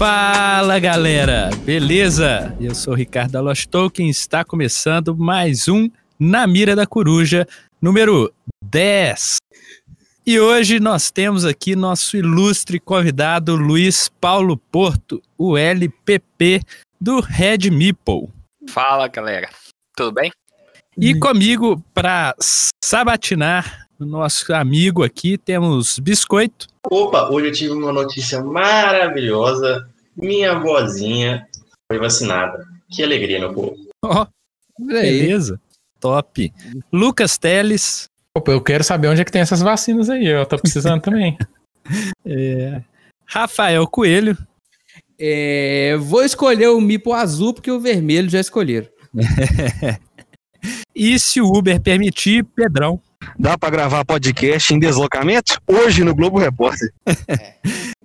Fala galera, beleza? Eu sou o Ricardo da Lost Token, está começando mais um Na Mira da Coruja, número 10. E hoje nós temos aqui nosso ilustre convidado Luiz Paulo Porto, o LPP do Red Meeple. Fala galera, tudo bem? E comigo, para sabatinar o nosso amigo aqui, temos Biscoito. Opa, hoje eu tive uma notícia maravilhosa. Minha vozinha foi vacinada. Que alegria, meu povo. Ó, beleza. Top. Lucas Teles. Opa, eu quero saber onde é que tem essas vacinas aí. Eu tô precisando também. É, Rafael Coelho. É, vou escolher o Mipo azul porque o vermelho já escolheram. E se o Uber permitir, Pedrão. Dá pra gravar podcast em deslocamento? Hoje no Globo Repórter.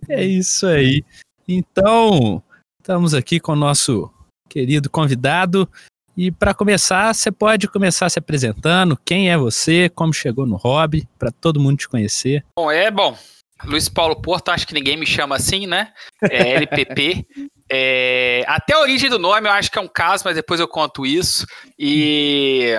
É isso aí. Então, estamos aqui com o nosso querido convidado. E para começar, você pode começar se apresentando. Quem é você? Como chegou no hobby? Para todo mundo te conhecer. Bom, é bom. Luiz Paulo Porto, acho que ninguém me chama assim, né? É LPP. É, até a origem do nome eu acho que é um caso, mas depois eu conto isso. E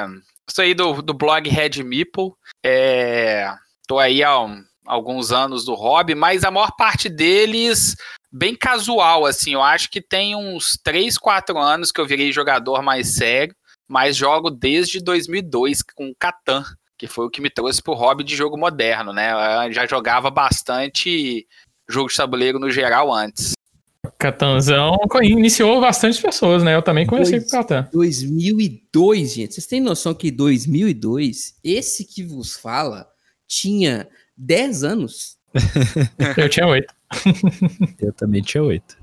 sou aí do, do blog Red Meeple. É, tô aí há um- alguns anos do hobby, mas a maior parte deles bem casual, assim. Eu acho que tem uns 3, 4 anos que eu virei jogador mais sério, mas jogo desde 2002 com Catan, que foi o que me trouxe pro hobby de jogo moderno, né? Eu já jogava bastante jogo de tabuleiro no geral antes. Catanzão iniciou bastante pessoas, né? Eu também comecei com o Catan. 2002, gente. Vocês têm noção que 2002, esse que vos fala, tinha 10 anos? Eu tinha oito. Eu também tinha oito.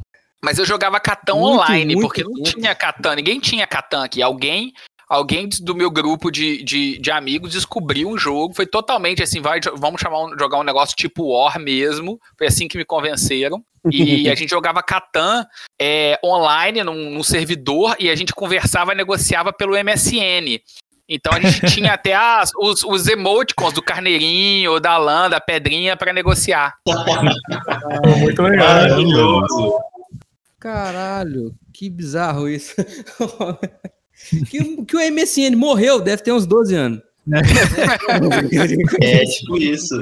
Mas eu jogava Catan Muito, online, muito porque não tempo. tinha Catan, ninguém tinha Catan aqui. Alguém, alguém do meu grupo de, de, de amigos descobriu um jogo, foi totalmente assim, vai, vamos chamar um- jogar um negócio tipo War mesmo. Foi assim que me convenceram. E a gente jogava Catan é, online num, num servidor e a gente conversava e negociava pelo MSN. Então a gente tinha até as- os, os emoticons do carneirinho, da lã, da pedrinha para negociar. Muito legal. né? Maravilhoso. Caralho, que bizarro isso. que, que o MSN morreu, deve ter uns 12 anos. É tipo isso.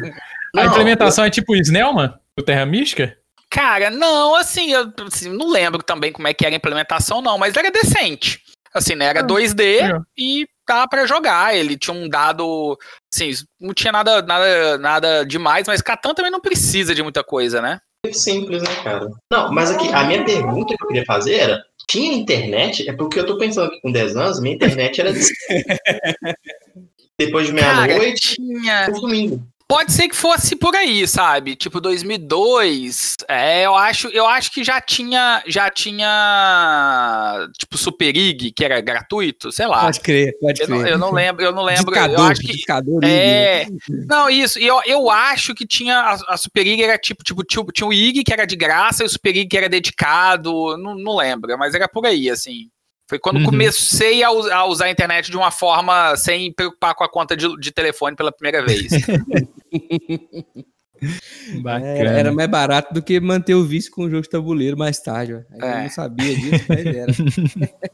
A Não, implementação é tipo o Snellman, do Terra Mística? Cara, não, assim, eu assim, não lembro também como é que era a implementação, não, mas era decente. Assim, né? Era Ah, 2D legal. e dava pra jogar. Ele tinha um dado. Assim, não tinha nada, nada, nada demais, mas Catan também não precisa de muita coisa, né? é simples, né, cara? Não, mas aqui, a minha pergunta que eu queria fazer era: tinha internet? É porque eu tô pensando que com 10 anos, minha internet era de... depois de meia-noite, tinha. consumindo. Pode ser que fosse por aí, sabe? Tipo 2002. É, eu acho, eu acho que já tinha, já tinha tipo Super Ig, que era gratuito, sei lá. Pode crer, pode Eu não, crer. eu não lembro, eu não lembro. Discador, eu acho que discador, É, não, isso. E eu, eu acho que tinha. A, a Super League era tipo, tipo, tinha, o IG que era de graça e o Super League que era dedicado. Não, não lembro, mas era por aí, assim. Foi quando Uhum. comecei a usar a internet de uma forma sem preocupar com a conta de, de telefone pela primeira vez. Bacana. Era, era mais barato do que manter o vício com o jogo de tabuleiro mais tarde. ó. Eu É. não sabia disso, mas era.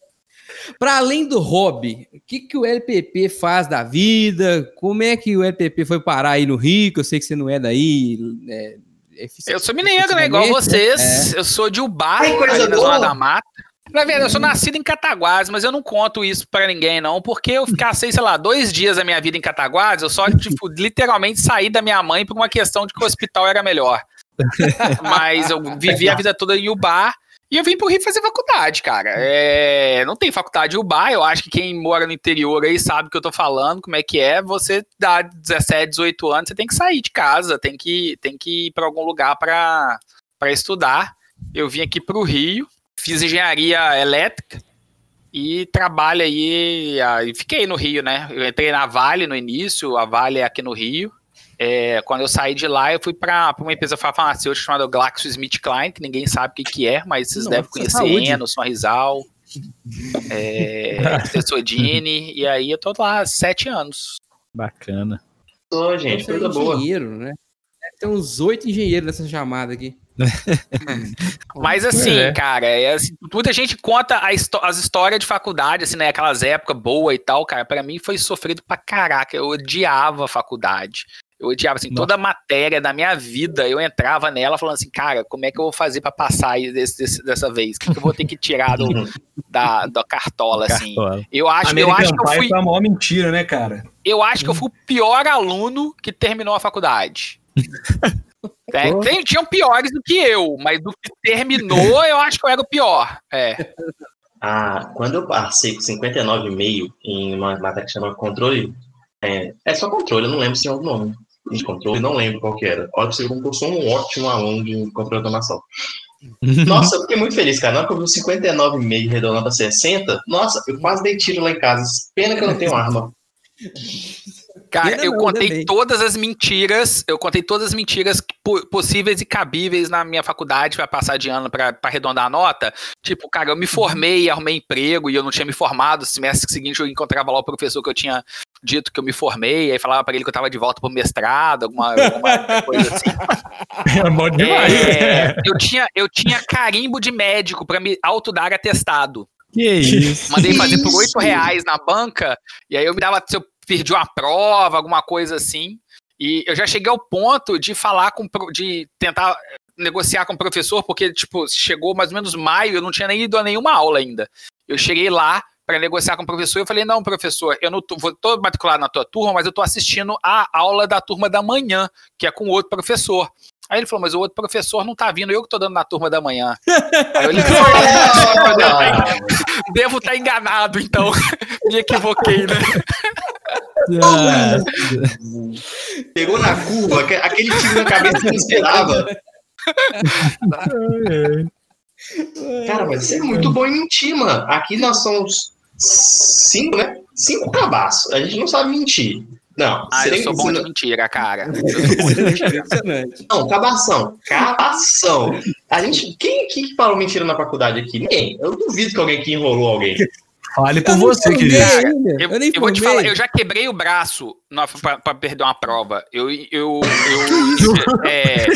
Para além do hobby, o que, que o LPP faz da vida? Como é que o LPP foi parar aí no Rio? que Eu sei que você não é daí. é, efici- Eu sou mineiro, né? Igual efetivamente, vocês. Eu sou de coisa ali na. Zona da Mata. Na verdade, eu sou nascido em Cataguases, mas eu não conto isso pra ninguém, não, porque eu passei, sei lá, dois dias da minha vida em Cataguases, eu só, tipo, literalmente saí da minha mãe por uma questão de que o hospital era melhor. Mas eu vivi a vida toda em Ubá e eu vim pro Rio fazer faculdade, cara. É, não tem faculdade em Ubá, eu acho que quem mora no interior aí sabe o que eu tô falando, como é que é. Você dá 17, 18 anos, você tem que sair de casa, tem que, tem que ir pra algum lugar pra estudar. Eu vim aqui pro Rio, fiz engenharia elétrica e trabalho aí. E fiquei no Rio, né? Eu entrei na Vale no início, a Vale é aqui no Rio. É, quando eu saí de lá, eu fui para uma empresa farmacêutica chamada GlaxoSmithKline, que ninguém sabe o que, que é, mas vocês Nossa, devem conhecer saúde. Eno, Sonrisal, é, Tessodini, e aí eu tô lá há sete anos. Bacana. Só, gente, coisa boa. engenheiro, né? Deve ter uns oito engenheiros nessa chamada aqui. Mas assim, é. cara, é assim, muita gente conta a as histórias de faculdade, assim, né? Aquelas épocas boas e tal, cara. Pra mim foi sofrido pra caraca. Eu odiava a faculdade. Eu odiava, assim, Nossa. toda matéria da minha vida, eu entrava nela falando assim, cara, como é que eu vou fazer pra passar desse- desse- dessa vez? O que, que eu vou ter que tirar do, da, da cartola, assim? Cartola. Eu acho, eu acho que eu fui, foi a maior mentira, né, cara? eu acho que eu fui o pior aluno que terminou a faculdade. É, tem- tinham piores do que eu, mas do que terminou, eu acho que eu era o pior. É. Ah, quando eu passei com 59,5 em uma matéria que chama controle. É, é só controle, eu não lembro se é o nome. De controle, não lembro qual que era. Olha pra você eu sou um ótimo aluno de controle de automação. Nossa, eu fiquei muito feliz, cara. Na hora que eu vi o 59,5 redondando pra 60, nossa, eu quase dei tiro lá em casa. Pena que eu não tenho arma. Cara, eu não, contei também. todas as mentiras, eu contei todas as mentiras possíveis e cabíveis na minha faculdade pra passar de ano pra pra arredondar a nota. Tipo, cara, eu me formei, arrumei emprego e eu não tinha me formado. No semestre seguinte eu encontrava lá o professor que eu tinha dito que eu me formei, aí falava pra ele que eu tava de volta pro mestrado, alguma, alguma coisa assim. É bom demais. É, eu, tinha, eu tinha carimbo de médico pra me autodar atestado. Que isso? Mandei fazer por. 8 reais na banca, e aí eu me dava se eu perdi uma prova, alguma coisa assim. E eu já cheguei ao ponto de falar com, de tentar negociar com o professor, porque, tipo, chegou mais ou menos maio, eu não tinha nem ido a nenhuma aula ainda. Eu cheguei lá para negociar com o professor, eu falei, não, professor, eu não tô, vou, tô matriculado na tua turma, mas eu tô assistindo a aula da turma da manhã, que é com outro professor. Aí ele falou, mas o outro professor não tá vindo, eu que tô dando na turma da manhã. Aí eu liguei, devo estar enganado, então. Me equivoquei, né? Ah, Pegou na curva, aque- aquele tiro na cabeça que eu não esperava. Cara, mas você é muito bom em mentir, mano. Aqui nós somos cinco, né? Cinco cabaços. A gente não sabe mentir. Não, Ah, eu sou bom de mentira, cara. Não, cabação. Cabação. A gente. Quem que falou mentira na faculdade aqui? Ninguém. Eu duvido que alguém aqui enrolou alguém. Fale por você, querido. Eu, Eu, eu vou te falar, eu já quebrei o braço pra perder uma prova. Eu, eu, eu, é,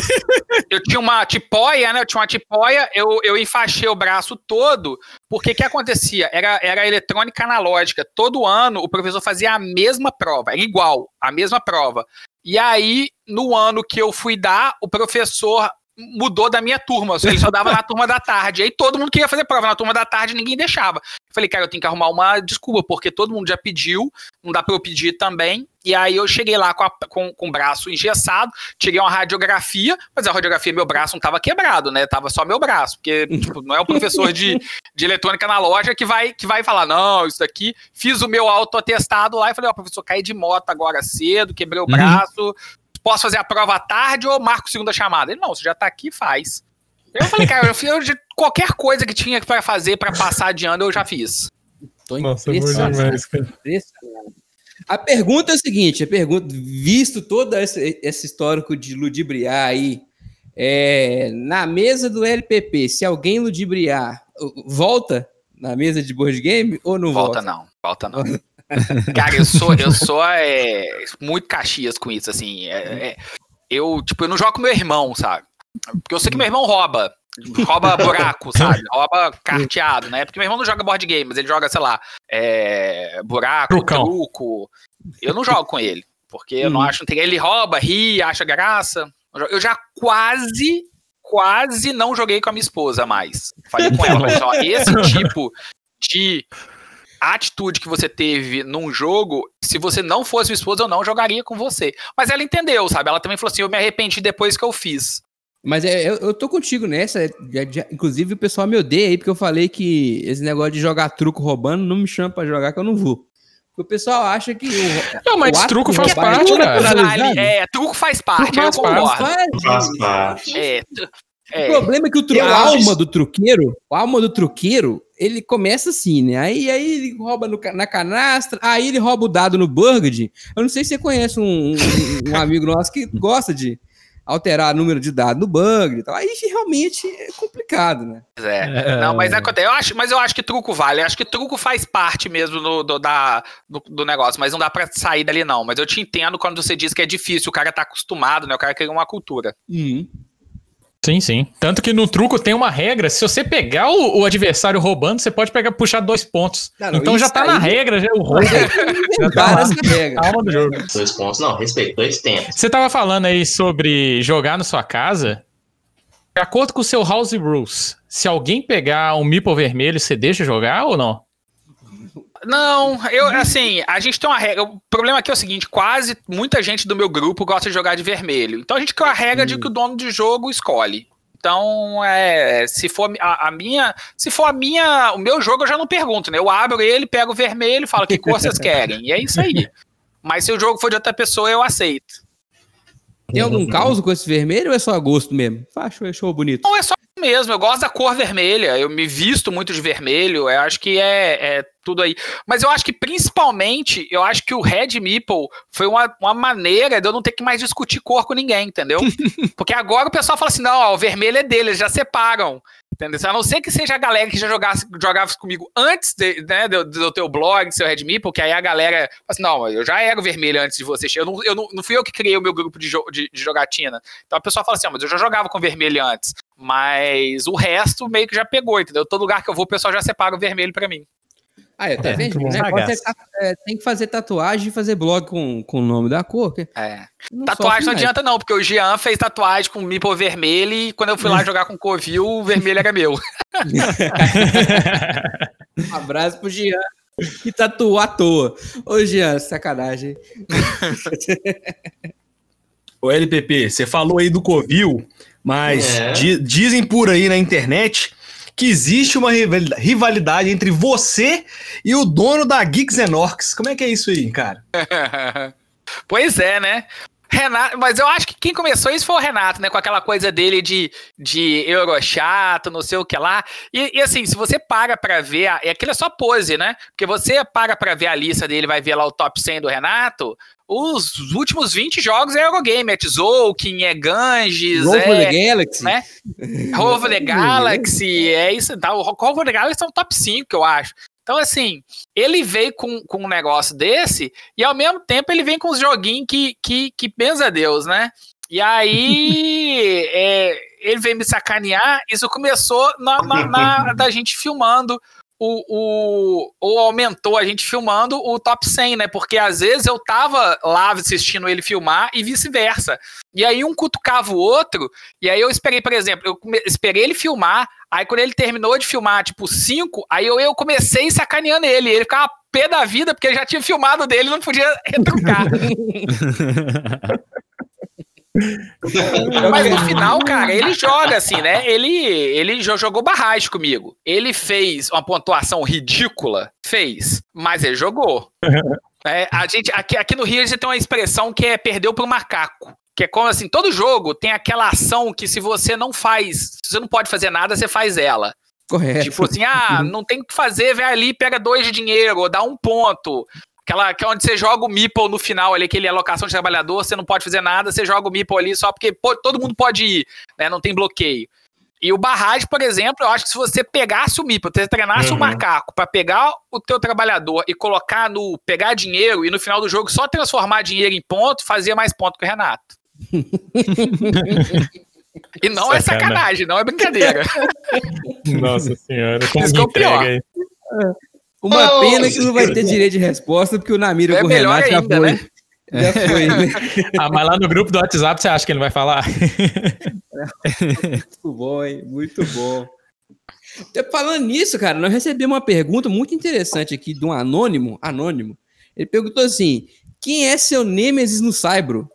eu tinha uma tipóia, né? Eu tinha uma tipóia, eu, eu enfaixei o braço todo, porque o que acontecia? Era, era eletrônica analógica. Todo ano o professor fazia a mesma prova, era igual, a mesma prova. E aí, no ano que eu fui dar, o professor mudou da minha turma, ele só dava na turma da tarde. Aí todo mundo queria fazer prova, na turma da tarde ninguém deixava. Falei, cara, eu tenho que arrumar uma desculpa, porque todo mundo já pediu, não dá pra eu pedir também. E aí eu cheguei lá com, a- com, com o braço engessado, tirei uma radiografia, mas a radiografia, meu braço não tava quebrado, né? Tava só meu braço, porque tipo, não é o professor de, de eletrônica na loja que vai, que vai falar, não, isso daqui. Fiz o meu autoatestado lá e falei, ó, professor, caí de moto agora cedo, quebrei o braço, posso fazer a prova à tarde ou marco segunda chamada? Ele, não, você já tá aqui, faz. Eu falei, cara, eu fiz qualquer coisa que tinha pra fazer pra passar de ano, eu já fiz. Tô Nossa, bom impressionado. demais, cara. Impressionado. A pergunta é a seguinte: a pergunta, visto todo esse, esse histórico de ludibriar aí, é, na mesa do LPP, se alguém ludibriar, volta na mesa de board game ou não volta? Volta não, volta não. Cara, eu sou, eu sou é, muito caxias com isso, assim. é- é- eu, tipo, eu não jogo com meu irmão, sabe? Porque eu sei que meu irmão rouba. Rouba buraco, sabe? Rouba carteado, né? Porque meu irmão não joga board game, mas ele joga, sei lá, é, buraco, Trucão. truco. Eu não jogo com ele, porque eu não Hum. acho. Ele rouba, ri, acha graça. Eu já quase, quase não joguei com a minha esposa mais. Falei com ela, mas ó, esse tipo de atitude que você teve num jogo, se você não fosse sua esposa, eu não jogaria com você. Mas ela entendeu, sabe? Ela também falou assim: eu me arrependi depois que eu fiz. Mas é, eu, eu tô contigo nessa. é, já- já- inclusive, o pessoal me odeia aí, porque eu falei que esse negócio de jogar truco roubando não me chama pra jogar, que eu não vou. Porque o pessoal acha que. O, Não, mas o ato truco de faz é parte, cara. é, truco faz parte, eu faz parte. concordo. Faz. Faz parte. É, tu- O é, problema é que o tru- a alma do truqueiro, a alma do truqueiro, ele começa assim, né? Aí, aí ele rouba no na canastra, aí ele rouba o dado no Burgundy. Eu não sei se você conhece um, um- um amigo nosso que gosta de alterar número de dado no Burgundy e tal. Aí realmente é complicado, né? Pois é. Não, mas acontece. Eu acho, mas eu acho que truco vale. Eu acho que truco faz parte mesmo do, do, da, do, do negócio, mas não dá pra sair dali, não. Mas eu te entendo quando você diz que é difícil, o cara tá acostumado, né? O cara cria uma cultura. Uhum. Sim, sim. Tanto que no truco tem uma regra, se você pegar o, o adversário roubando, você pode pegar puxar dois pontos. Não, não, então já tá na aí- regra, já é o roubo. Inventaram essa regra. Alma do jogo. Dois pontos. Não, respeito, dois tempos. Você tava falando aí sobre jogar na sua casa. De acordo com o seu House Rules, se alguém pegar um Meeple vermelho, você deixa jogar ou não? Não, eu, assim, a gente tem uma regra. O problema aqui é o seguinte: quase muita gente do meu grupo gosta de jogar de vermelho. Então a gente criou a regra de que o dono de jogo escolhe. Então, é, se for a, a minha, se for a minha, o meu jogo eu já não pergunto, né? Eu abro ele, pego o vermelho, falo que cor vocês querem. E é isso aí. Mas se o jogo for de outra pessoa, eu aceito. Tem algum caos com esse vermelho ou é só gosto mesmo? Achou, achou bonito. Não é só isso mesmo, eu gosto da cor vermelha, eu me visto muito de vermelho, eu acho que é, é tudo aí. Mas eu acho que principalmente, eu acho que o Red Meeple foi uma, uma maneira de eu não ter que mais discutir cor com ninguém, entendeu? Porque agora o pessoal fala assim, não, ó, o vermelho é dele, eles já separam. Entendeu? A não ser que seja a galera que já jogasse, jogava comigo antes de, né, do, do teu blog, do seu Red Meeple, que aí a galera fala assim, não, eu já era o vermelho antes de você. Eu não, eu não, não fui eu que criei o meu grupo de, jo- de, de jogatina. Então a pessoa fala assim, ó, mas eu já jogava com vermelho antes. Mas o resto meio que já pegou, entendeu? Todo lugar que eu vou, o pessoal já separa o vermelho pra mim. Ah, é, tá É, vendo? negócio é tem que fazer tatuagem e fazer blog com, com o nome da cor. que É. não Tatuagem não adianta não, porque o Jean fez tatuagem com Meeple vermelho e quando eu fui lá jogar com Covil, o vermelho era meu. Um abraço pro Jean, que tatuou à toa. Ô, Jean, sacanagem. Ô, LPP, você falou aí do Covil, mas É. di- dizem por aí na internet que existe uma rival- rivalidade entre você e o dono da Geeks Orcs. Como é que é isso aí, cara? pois é, né? Renato, mas eu acho que quem começou isso foi o Renato, né? Com aquela coisa dele de, de Eurochato, não sei o que lá. E, e assim, se você para pra ver, a- aquilo é só pose, né? Porque você para pra ver a lista dele, vai ver lá o top 100 do Renato. Os últimos 20 jogos é Eurogame, é Tzolk'in, é Ganges, for é the Galaxy. né? Rover the Galaxy, é isso. Tá? O Rover the Galaxy é um top 5, eu acho. Então, assim, ele veio com, com um negócio desse e ao mesmo tempo ele vem com os joguinhos que, que, que benza a Deus, né? E aí é, ele veio me sacanear. Isso começou na, na- na- da gente filmando. O, o, ou aumentou a gente filmando o top 100, né? Porque às vezes eu tava lá assistindo ele filmar e vice-versa. E aí um cutucava o outro, e aí eu esperei, por exemplo, eu esperei ele filmar, aí quando ele terminou de filmar, tipo, 5, aí eu, eu comecei sacaneando ele, ele ficava pé da vida, porque ele já tinha filmado dele, não podia retrucar. Mas no final, cara, ele joga assim, né? Ele, ele jo- jogou barragem comigo. Ele fez uma pontuação ridícula, fez, mas ele jogou. É, a gente, aqui, aqui no Rio a gente tem uma expressão que é perdeu pro macaco. Que é como assim, todo jogo tem aquela ação que se você não faz, se você não pode fazer nada, você faz ela. Correto. Tipo assim, ah, não tem o que fazer, vai ali, pega dois de dinheiro, ou dá um ponto. Aquela que é onde você joga o Meeple no final ali, aquele alocação de trabalhador, você não pode fazer nada, você joga o Meeple ali só porque pô, todo mundo pode ir, né? Não tem bloqueio. E o barragem, por exemplo, eu acho que se você pegasse o Meeple, você treinasse o Uhum. macaco pra pegar o teu trabalhador e colocar no pegar dinheiro e no final do jogo só transformar dinheiro em ponto, fazia mais ponto que o Renato. e não é Sacana. sacanagem, não é brincadeira. Nossa senhora, como Isso que é o pior. aí? Uma Oh, pena que não vai ter direito de resposta, porque o Namira É com o Renato já ainda, foi. né? Já foi, né? Ah, mas lá no grupo do WhatsApp você acha que ele vai falar? Muito bom, hein? Muito bom. Então, Falando nisso, cara, nós recebemos uma pergunta muito interessante aqui de um anônimo. Anônimo. Ele perguntou assim: quem é seu Nemesis no Saibro?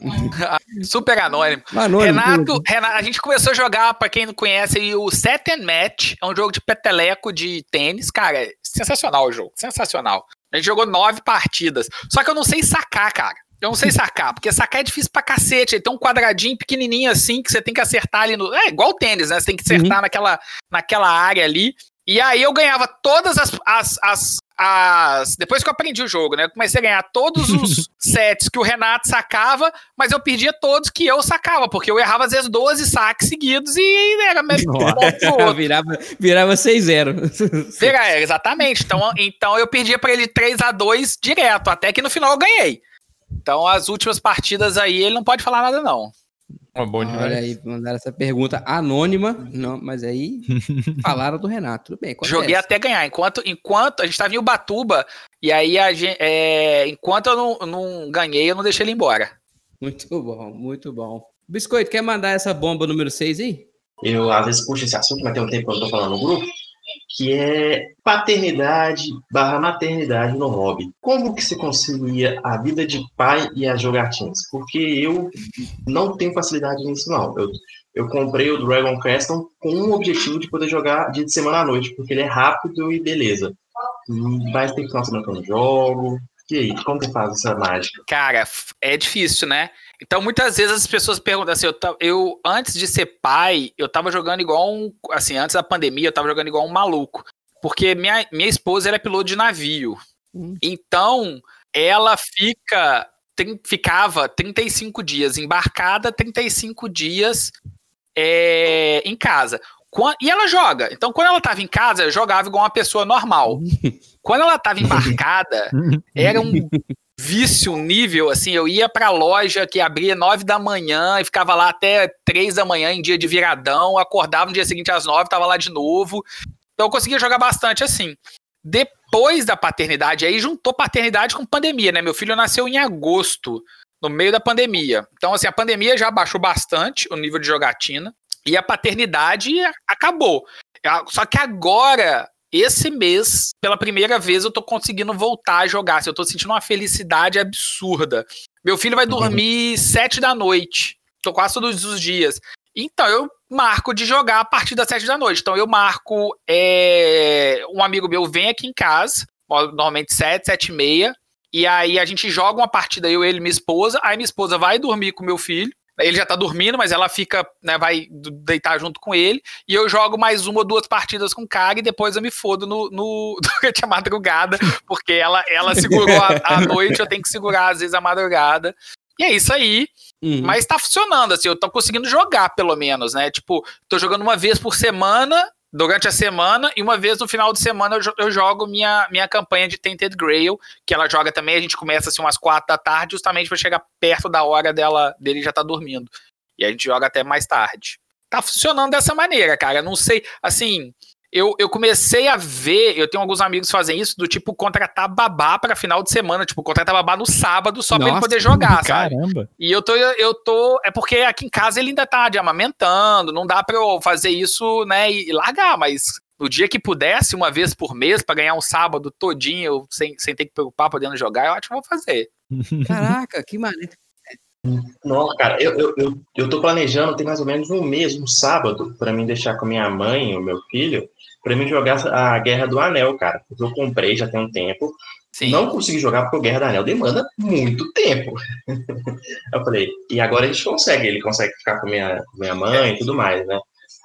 Super anônimo. Anônimo. Renato, Renato, a gente começou a jogar, pra quem não conhece, aí, o Set and Match. É um jogo de peteleco de tênis. Cara, sensacional o jogo. Sensacional. A gente jogou nove partidas. Só que eu não sei sacar, cara. Eu não sei sacar, porque sacar é difícil pra cacete. Ele tem um quadradinho pequenininho assim que você tem que acertar ali no. É igual o tênis, né? Você tem que acertar naquela, naquela área ali. E aí eu ganhava todas as, as, as, as- Depois que eu aprendi o jogo, né? Eu comecei a ganhar todos os sets que o Renato sacava, mas eu perdia todos que eu sacava, porque eu errava às vezes 12 saques seguidos e era mesmo virava, virava 6-0. Vira, é, exatamente. Então, então eu perdia pra ele 3 a 2 direto, até que no final eu ganhei. Então as últimas partidas aí ele não pode falar nada, não. Uma boa demais. Olha aí, mandaram essa pergunta anônima, não, mas aí falaram do Renato. Tudo bem, acontece. Joguei até ganhar. Enquanto, enquanto a gente tava em Ubatuba, e aí a gente, é, enquanto eu não, não ganhei, eu não deixei ele embora. Muito bom, muito bom. Biscoito, quer mandar essa bomba número 6 aí? Eu às vezes puxo esse assunto, mas tem um tempo que eu não tô falando no grupo, que é paternidade barra maternidade no hobby. Como que se concilia a vida de pai e as jogatinas? Porque eu não tenho facilidade nisso, não. Eu, eu comprei o Dragon Queston com o objetivo de poder jogar dia de semana à noite, porque ele é rápido e beleza. Mas tem final de semana que eu não jogo. E aí, como que faz essa mágica? Cara, é difícil, né? Então, muitas vezes as pessoas perguntam assim, eu, eu antes de ser pai, eu tava jogando igual um, assim, antes da pandemia, eu tava jogando igual um maluco. Porque minha, minha esposa, ela é piloto de navio. Hum. Então, ela fica, trin- ficava 35 dias embarcada, 35 dias é, em casa. E ela joga. Então, quando ela tava em casa, eu jogava igual uma pessoa normal. Quando ela tava embarcada, era um vício, nível, assim, eu ia pra loja que abria nove da manhã e ficava lá até três da manhã em dia de viradão, acordava no dia seguinte às nove, tava lá de novo. Então eu conseguia jogar bastante assim. Depois da paternidade, aí juntou paternidade com pandemia, né? Meu filho nasceu em agosto, no meio da pandemia. Então, assim, a pandemia já baixou bastante o nível de jogatina e a paternidade acabou. Ah, Só que agora, esse mês, pela primeira vez, eu tô conseguindo voltar a jogar. Assim, eu tô sentindo uma felicidade absurda. Meu filho vai dormir sete da noite. Tô quase todos os dias. Então, eu marco de jogar a partir das sete da noite. Então, eu marco. é, Um amigo meu vem aqui em casa, normalmente sete, sete e meia. E aí a gente joga uma partida, eu, ele e minha esposa. Aí minha esposa vai dormir com meu filho. Ele já tá dormindo, mas ela fica, né, vai deitar junto com ele. E eu jogo mais uma ou duas partidas com o cara e depois eu me fodo no, no durante a madrugada, porque ela, ela segurou a, a noite, eu tenho que segurar às vezes a madrugada. E é isso aí. Uhum. Mas tá funcionando, assim, eu tô conseguindo jogar, pelo menos, né? Tipo, tô jogando uma vez por semana, durante a semana, e uma vez no final de semana eu, jo- eu jogo minha, minha campanha de Tainted Grail, que ela joga também, a gente começa assim umas quatro da tarde, justamente pra chegar perto da hora dela, dele já tá dormindo. E a gente joga até mais tarde. Tá funcionando dessa maneira, cara. Não sei, assim, eu, eu comecei a ver, eu tenho alguns amigos que fazem isso, do tipo contratar babá pra final de semana, tipo, contratar babá no sábado só pra ele poder jogar, sabe? Caramba. E eu tô, eu tô. É porque aqui em casa ele ainda tá de amamentando, não dá pra eu fazer isso, né, e largar, mas no dia que pudesse, uma vez por mês, pra ganhar um sábado todinho, sem, sem ter que preocupar podendo jogar, eu acho que eu vou fazer. Caraca, que maneiro. Nossa, cara, eu, eu, eu, eu tô planejando, tem mais ou menos um mês, um sábado, pra mim deixar com minha mãe e o meu filho, pra mim jogar a Guerra do Anel, cara. Porque eu comprei já tem um tempo. Sim. Não consegui jogar porque o Guerra do Anel demanda muito tempo. eu falei, e agora a gente consegue, ele consegue ficar com minha, com minha mãe e tudo mais, né?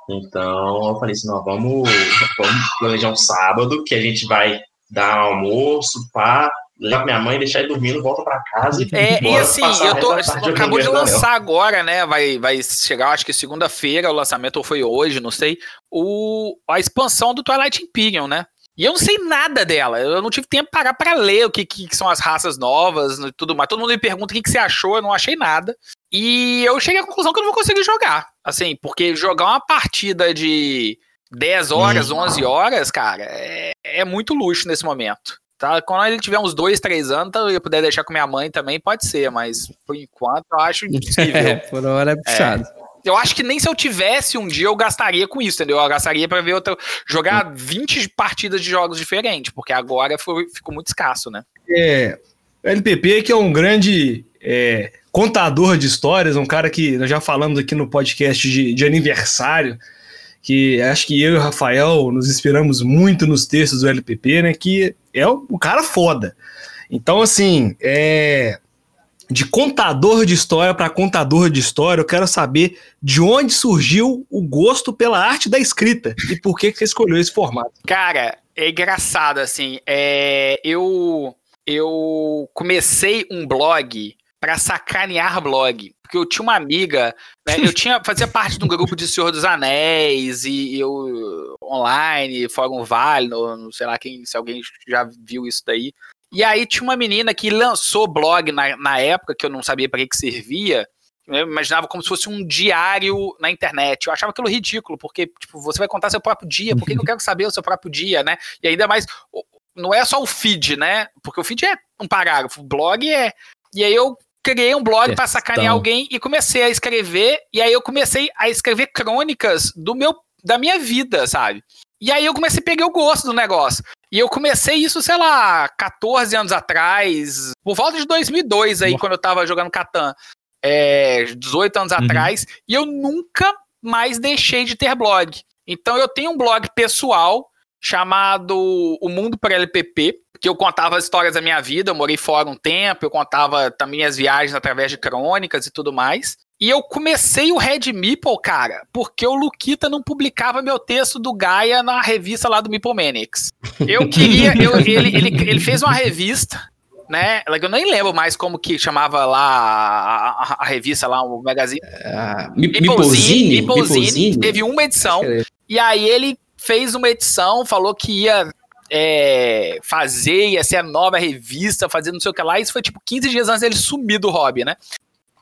Então eu falei assim, não, vamos, vamos planejar um sábado que a gente vai dar almoço, pá, levar minha mãe, deixar ele dormindo, volta pra casa e É, e bora assim, eu tô, acabou de lançar agora, né? Vai, vai chegar, acho que segunda-feira, o lançamento ou foi hoje, não sei. O, a expansão do Twilight Imperium, né? E eu não sei nada dela. Eu não tive tempo para parar pra ler o que, que são as raças novas e tudo mais. Todo mundo me pergunta o que, que você achou, eu não achei nada. E eu cheguei à conclusão que eu não vou conseguir jogar. Assim, porque jogar uma partida de 10 horas, 11 horas, cara, é, é muito luxo nesse momento. Tá? Quando ele tiver uns 2, 3 anos, tá, eu puder deixar com minha mãe também, pode ser, mas por enquanto eu acho impossível. É, por hora é puxado. Eu acho que nem se eu tivesse um dia eu gastaria com isso, entendeu? Eu gastaria pra ver outra, jogar 20 partidas de jogos diferentes, porque agora foi, ficou muito escasso, né? É, o LPP que é um grande é, contador de histórias, um cara que nós já falamos aqui no podcast de, de aniversário, que acho que eu e o Rafael nos inspiramos muito nos textos do LPP, né? Que é o cara foda. Então, assim, é, de contador de história para contador de história, eu quero saber de onde surgiu o gosto pela arte da escrita e por que, que você escolheu esse formato. Cara, é engraçado, assim. É, eu, eu comecei um blog pra sacanear blog. Porque eu tinha uma amiga, né, eu tinha, fazia parte de um grupo de Senhor dos Anéis, e eu online, Fórum Vale, no- sei lá quem, se alguém já viu isso daí. E aí tinha uma menina que lançou blog na, na época, que eu não sabia para que, que servia. Eu imaginava como se fosse um diário na internet. Eu achava aquilo ridículo, porque tipo, você vai contar seu próprio dia, por que, eu quero saber o seu próprio dia, né? E ainda mais, não é só o feed, né? Porque o feed é um parágrafo, o blog é. E aí eu criei um blog para sacanear alguém e comecei a escrever, e aí eu comecei a escrever crônicas do meu da minha vida, sabe? E aí eu comecei a pegar o gosto do negócio. E eu comecei isso, sei lá, 14 anos atrás, por volta de 2002 aí, quando eu tava jogando Catan. É, 18 anos Uhum. atrás, e eu nunca mais deixei de ter blog. Então eu tenho um blog pessoal chamado O Mundo para LPP, que eu contava as histórias da minha vida, eu morei fora um tempo, eu contava também as viagens através de crônicas e tudo mais. E eu comecei o Red Meeple, cara, porque o Luquita não publicava meu texto do Gaia na revista lá do Meeple Manics. Eu queria, eu- ele, ele, ele fez uma revista, né? Eu nem lembro mais como que chamava lá a, a- a revista lá, o magazine. Ah, Mi- Mipozine, teve uma edição. E aí ele fez uma edição, falou que ia é, fazer, ia ser a nova revista, fazer não sei o que lá. Isso foi tipo 15 dias antes dele sumir do hobby, né?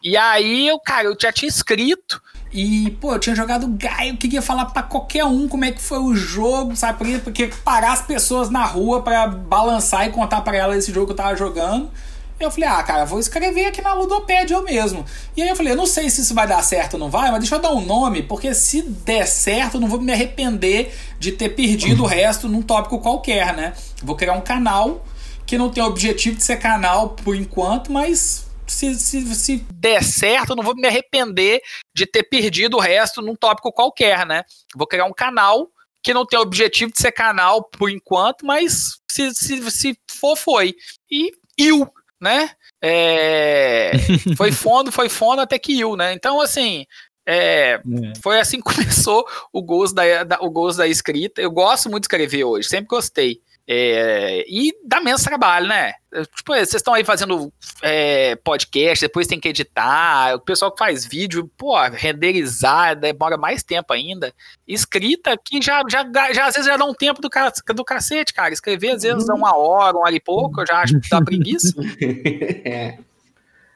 E aí, eu, cara, eu já tinha escrito. E, pô, eu tinha jogado Gaia, eu queria falar pra qualquer um como é que foi o jogo, sabe? Porque, parar as pessoas na rua pra balançar e contar pra elas esse jogo que eu tava jogando. Eu falei, ah, cara, vou escrever aqui na Ludopédia eu mesmo. E aí eu falei, eu não sei se isso vai dar certo ou não vai, mas deixa eu dar um nome, porque se der certo, eu não vou me arrepender de ter perdido o resto num tópico qualquer, né? Vou criar um canal que não tem o objetivo de ser canal por enquanto, mas se, se, se Der certo, eu não vou me arrepender de ter perdido o resto num tópico qualquer, né? Vou criar um canal que não tem o objetivo de ser canal por enquanto, mas se, se, se for, foi. E eu, né? É, foi fundo, foi fundo até que eu, né? Então, assim, é, foi assim que começou o gosto da, da- o gosto da escrita. Eu gosto muito de escrever hoje, sempre gostei. É, e dá menos trabalho, né? Tipo, vocês estão aí fazendo é, podcast, depois tem que editar. O pessoal que faz vídeo, pô, renderizar demora mais tempo ainda. Escrita que já, já, já às vezes já dá um tempo do, ca- do cacete, cara. Escrever às vezes dá uma hora, uma hora e pouco, eu já acho que dá preguiça. É.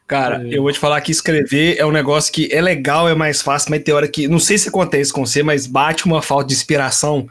Cara, eu vou te falar que escrever é um negócio que é legal, é mais fácil, mas tem hora que. Não sei se acontece com você, mas bate uma falta de inspiração.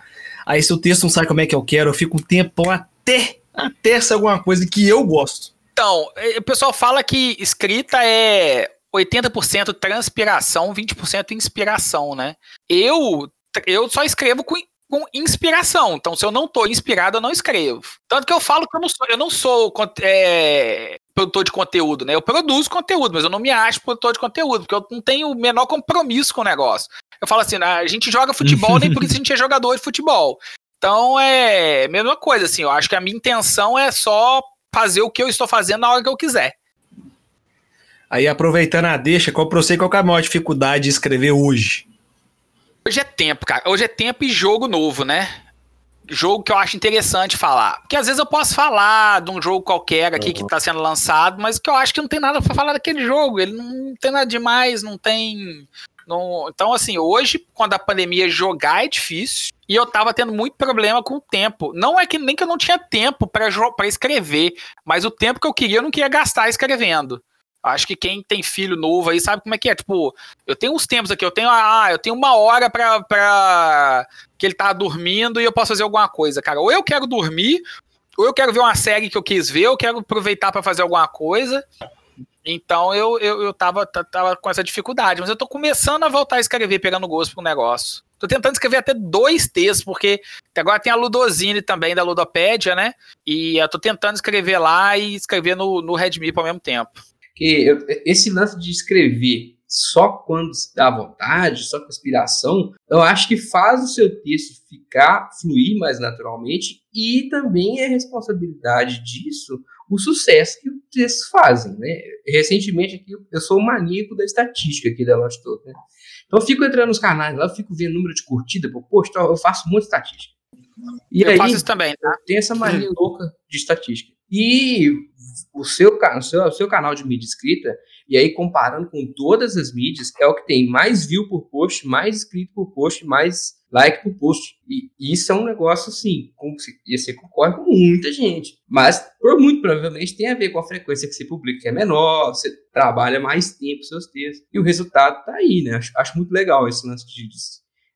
Aí se o texto não sai como é que eu quero, eu fico um tempão até, até ser alguma coisa que eu gosto. Então, eh, o pessoal fala que escrita é 80% transpiração, 20% inspiração, né? Eu, eu só escrevo com, com inspiração. Então, se eu não tô inspirado, eu não escrevo. Tanto que eu falo que eu não sou, eu não sou é, produtor de conteúdo, né? Eu produzo conteúdo, mas eu não me acho produtor de conteúdo, porque eu não tenho o menor compromisso com o negócio. Eu falo assim, "Ah, a gente joga futebol, nem por isso a gente é jogador de futebol. Então é a mesma coisa, assim, eu acho que a minha intenção é só fazer o que eu estou fazendo na hora que eu quiser. Aí, aproveitando a deixa, qual pra você qual que é a maior dificuldade de escrever hoje? Hoje é tempo, cara. Hoje é tempo e jogo novo, né? Jogo que eu acho interessante falar. Porque às vezes eu posso falar de um jogo qualquer aqui que tá sendo lançado, mas que eu acho que não tem nada pra falar daquele jogo. Ele não tem nada demais, não tem. não- Então, assim, hoje, quando a pandemia jogar é difícil. E eu tava tendo muito problema com o tempo. Não é que nem que eu não tinha tempo pra escrever, mas o tempo que eu queria eu não queria gastar escrevendo. Acho que quem tem filho novo aí sabe como é que é. Tipo, eu tenho uns tempos aqui, eu tenho, ah, eu tenho uma hora pra, pra que ele tá dormindo e eu posso fazer alguma coisa, cara. Ou eu quero dormir, ou eu quero ver uma série que eu quis ver, eu quero aproveitar pra fazer alguma coisa. Então eu, eu, eu tava, tava com essa dificuldade, mas eu tô começando a voltar a escrever, pegando gosto pro negócio. Tô tentando escrever até dois textos, porque agora tem a Ludozine também, da Ludopédia, né? E eu tô tentando escrever lá e escrever no, no Redmi ao mesmo tempo. Que eu- esse lance de escrever só quando se dá vontade, só com inspiração, eu acho que faz o seu texto ficar, fluir mais naturalmente e também é responsabilidade disso o sucesso que os textos fazem, né? Recentemente aqui, eu sou um maníaco da estatística aqui da Lost Talk, né? Então eu fico entrando nos canais lá, eu fico vendo número de curtida, pô, poxa, eu faço muita estatística. E eu aí, faço isso também, tá? tem essa mania louca de estatística. E o seu, o seu, o seu canal de mídia escrita, e aí comparando com todas as mídias, é o que tem mais view por post, mais inscrito por post, mais like por post. E isso é um negócio assim, com, e você concorre com muita gente. Mas, por muito provavelmente, tem a ver com a frequência que você publica, que é menor, você trabalha mais tempo seus textos, e o resultado tá aí, né? Acho, acho muito legal esse lance de, de,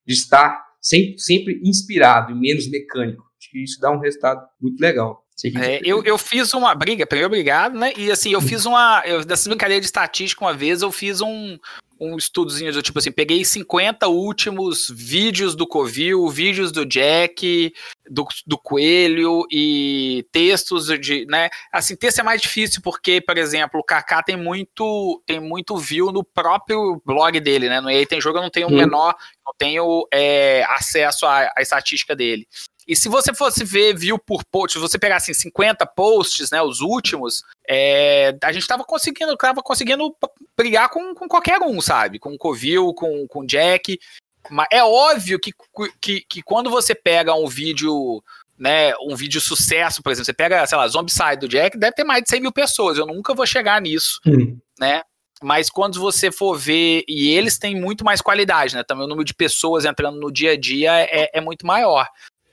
de estar sempre, sempre inspirado e menos mecânico. Acho que isso dá um resultado muito legal. Que- É, eu, eu fiz uma briga, primeiro obrigado, né? E assim, eu fiz uma. Eu, dessas brincadeiras de estatística, uma vez eu fiz um, um estudozinho do tipo assim, peguei 50 últimos vídeos do Covil, vídeos do Jack, do, do Coelho e textos de, né? Assim, texto é mais difícil porque, por exemplo, o Kaká tem muito tem muito view no próprio blog dele, né? No EA tem jogo, eu não tenho Hum. menor, não tenho é, acesso à, à estatística dele. E se você fosse ver view por post, se você pegar assim 50 posts, né, os últimos, é, a gente tava conseguindo, tava conseguindo brigar com, com qualquer um, sabe? Com o Covil, com, com o Jack. É óbvio que, que, que quando você pega um vídeo, né, um vídeo sucesso, por exemplo, você pega, sei lá, Zombicide do Jack, deve ter mais de 100 mil pessoas. Eu nunca vou chegar nisso, Hum. né? Mas quando você for ver, e eles têm muito mais qualidade, né? Também o número de pessoas entrando no dia a dia é, é muito maior.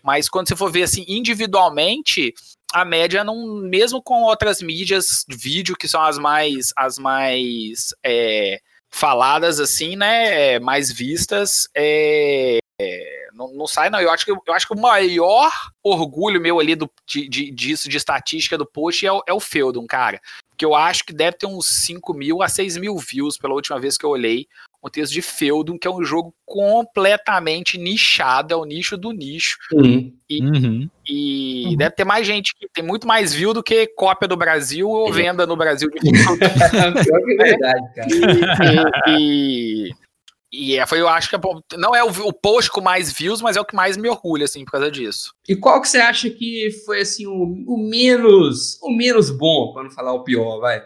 Mas quando você for ver assim individualmente, a média não, mesmo com outras mídias de vídeo que são as mais as mais é, faladas assim, né, é, mais vistas, é, não, não sai não. Eu acho que eu acho que o maior orgulho meu ali do, de, de- disso de estatística do post é o, é o Feudum, cara. Que eu acho que deve ter uns 5 mil a 6 mil views pela última vez que eu olhei o texto de Feudum, que é um jogo completamente nichado, é o nicho do nicho. Hum. Uhum. E Uhum. deve ter mais gente que tem muito mais view do que cópia do Brasil ou venda no Brasil de Feudum. Pior que é verdade, cara. e, e é, foi, eu acho que é bom. não é o, o post com mais views, mas é o que mais me orgulha, assim, por causa disso. E qual que você acha que foi assim o, o menos o menos bom, para não falar o pior, vai? O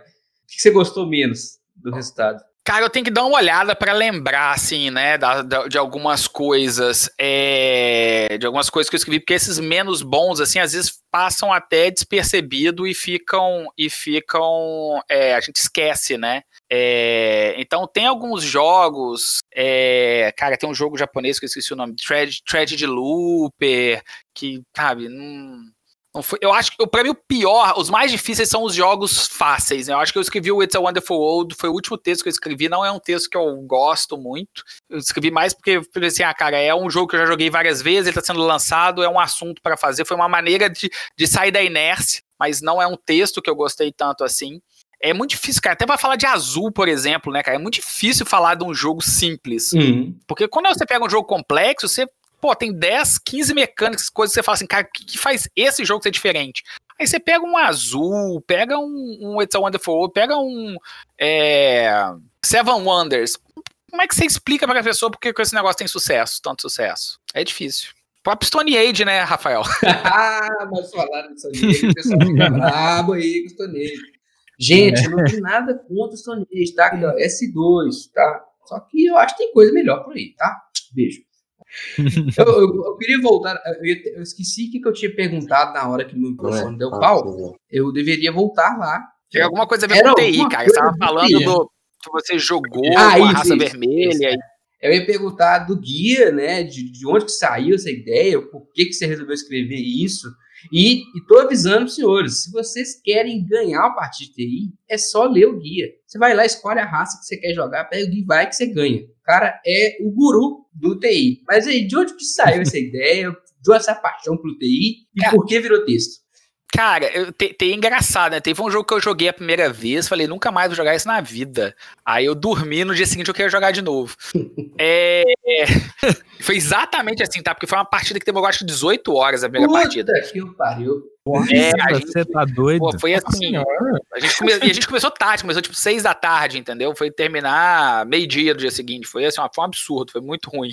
que que você gostou menos do resultado? Cara, eu tenho que dar uma olhada pra lembrar, assim, né, da- da- de algumas coisas, é, de algumas coisas que eu escrevi, porque esses menos bons, assim, às vezes passam até despercebido e ficam, e ficam, é, a gente esquece, né? É, então tem alguns jogos, é, cara, tem um jogo japonês que eu esqueci o nome, Thread, Looper, que, sabe, não foi- eu acho que pra mim o pior, os mais difíceis são os jogos fáceis. né? Eu acho que eu escrevi o It's a Wonderful World, foi o último texto que eu escrevi, não é um texto que eu gosto muito. Eu escrevi mais porque eu falei assim, ah, cara, é um jogo que eu já joguei várias vezes, ele tá sendo lançado, é um assunto pra fazer, foi uma maneira de, de sair da inércia, mas não é um texto que eu gostei tanto assim. É muito difícil, cara, até pra falar de azul, por exemplo, né, cara, é muito difícil falar de um jogo simples. Hum. Porque quando você pega um jogo complexo, você, pô, tem 10, 15 mecânicas, coisas que você fala assim, cara, o que, que faz esse jogo ser diferente? Aí você pega um azul, pega um, um It's a Wonderful World, pega um é, Seven Wonders. Como é que você explica pra pessoa porque que esse negócio tem sucesso, tanto sucesso? É difícil. O próprio Stone Age, né, Rafael? ah, mas falaram do Stone Age, o pessoal fica brabo aí com Stone Age. Gente, eu não tenho nada contra o Stone Age, tá? Aqui, ó, S2, tá? Só que eu acho que tem coisa melhor por aí, tá? Beijo. Eu, eu- eu queria voltar, eu, eu esqueci o que que eu tinha perguntado na hora que meu microfone deu Ah, pau. eu ver. Eu deveria voltar lá. Tem alguma coisa a ver com TI, cara. Você coisa tava com falando do que você jogou Ah, com a isso, raça isso, vermelha. isso. Eu ia perguntar do guia, né? De, de onde que saiu essa ideia, por que, que você resolveu escrever isso. E estou avisando os senhores, se vocês querem ganhar a partir de TI, é só ler o guia. Você vai lá, escolhe a raça que você quer jogar, pega o guia e vai que você ganha. O cara é o guru do TI. Mas aí, de onde que saiu essa ideia? De onde essa paixão pelo TI? E Cara, por que virou texto? Cara, eu, te, te- engraçado, né? Teve um jogo que eu joguei a primeira vez, falei, nunca mais vou jogar isso na vida. Aí eu dormi, no dia seguinte eu queria jogar de novo. É, foi exatamente assim, tá? Porque foi uma partida que demorou acho que 18 horas a primeira partida. Puta que pariu. É, gente- Você tá doido? Pô, foi assim. A gente, come- e a gente começou tarde, começou tipo 6 da tarde, entendeu? Foi terminar meio-dia do dia seguinte. Foi assim, uma- foi um absurdo, foi muito ruim.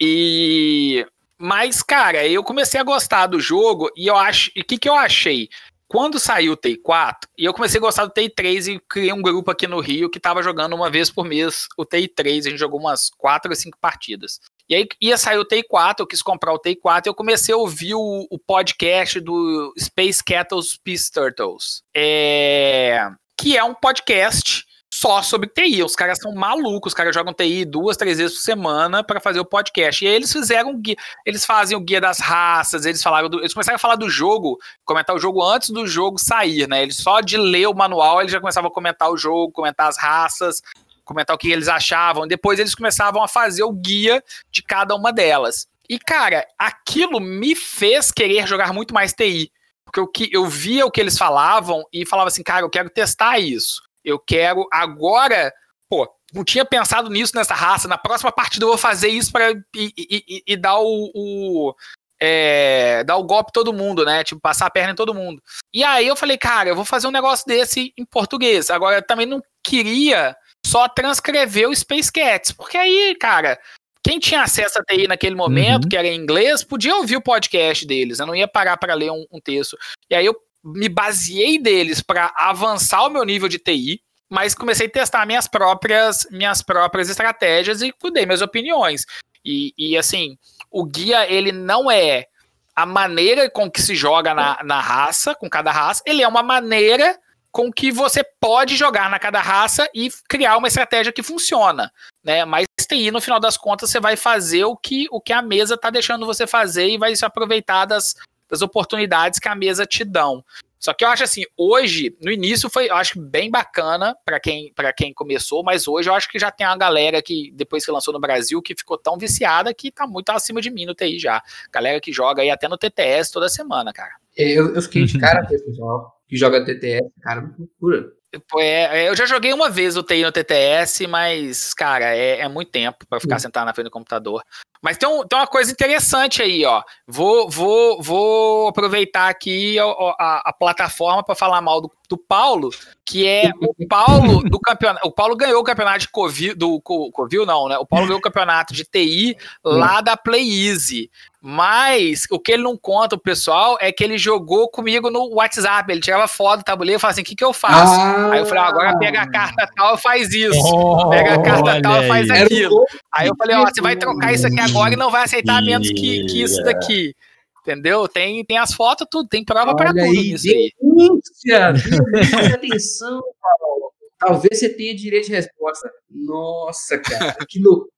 E. Mas, cara, eu comecei a gostar do jogo e eu acho. E o que, que eu achei? Quando saiu o TI 4, e eu comecei a gostar do TI 3 e criei um grupo aqui no Rio que tava jogando uma vez por mês o TI 3. A gente jogou umas 4 ou 5 partidas. E aí ia sair o TI4, eu quis comprar o TI4 e eu comecei a ouvir o, o podcast do Space Kettles Peace Turtles. É, que é um podcast só sobre TI. Os caras são malucos, os caras jogam TI duas, três vezes por semana para fazer o podcast. E aí eles fizeram guia, eles fazem o guia das raças, eles falaram do, eles começaram a falar do jogo, comentar o jogo antes do jogo sair, né? Eles só de ler o manual, eles já começavam a comentar o jogo, comentar as raças, comentar o que eles achavam. Depois eles começavam a fazer o guia de cada uma delas. E cara, aquilo me fez querer jogar muito mais TI. Porque eu, eu via o que eles falavam e falava assim, cara, eu quero testar isso. Eu quero agora, pô, não tinha pensado nisso nessa raça. Na próxima partida eu vou fazer isso para e, e, e, dar o, o é, dar o golpe todo mundo, né? Tipo, passar a perna em todo mundo. E aí eu falei, cara, eu vou fazer um negócio desse em português. Agora, eu também não queria só transcrever o Space Cats, porque aí, cara, quem tinha acesso a TI naquele momento, uhum. que era em inglês, podia ouvir o podcast deles. Eu não ia parar para ler um, um texto. E aí eu me baseei deles para avançar o meu nível de TI, mas comecei a testar minhas próprias, minhas próprias estratégias e dei minhas opiniões. E, e assim, o guia ele não é a maneira com que se joga na, na raça, com cada raça, ele é uma maneira com que você pode jogar na cada raça e criar uma estratégia que funciona, né? Mas TI, no final das contas, você vai fazer o que, o que a mesa está deixando você fazer e vai se aproveitar das, das oportunidades que a mesa te dão. Só que eu acho assim, hoje, no início foi, eu acho bem bacana para quem para quem começou, mas hoje eu acho que já tem uma galera que depois que lançou no Brasil que ficou tão viciada que tá muito acima de mim no TI já. Galera que joga aí até no TTS toda semana, cara. Eu, eu fiquei de cara com esse pessoal que joga TTS, cara, loucura. É, é, eu já joguei uma vez o TI no TTS, mas, cara, é, é muito tempo para ficar sentado na frente do computador. Mas tem, um, tem uma coisa interessante aí, ó. Vou, vou, vou aproveitar aqui a, a, a plataforma para falar mal do, do Paulo, que é o Paulo do campeonato. O Paulo ganhou o campeonato de Covil, do Covil, não, né? O Paulo ganhou o campeonato de TI lá da Play Easy. Mas o que ele não conta o pessoal é que ele jogou comigo no WhatsApp. Ele tirava foto do tabuleiro e falava assim: o que, que eu faço? Ah, aí eu falei: ah, agora pega a carta tal, faz isso. Oh, pega a carta tal, faz aquilo. Aí eu falei: ó, você vai trocar isso aqui agora e não vai aceitar menos que, que isso daqui. Entendeu? Tem, tem as fotos, tudo, tem prova para tudo aí, nisso aí. Denúncia! Atenção, Paulo. Talvez você tenha direito de resposta. Nossa, cara, que loucura.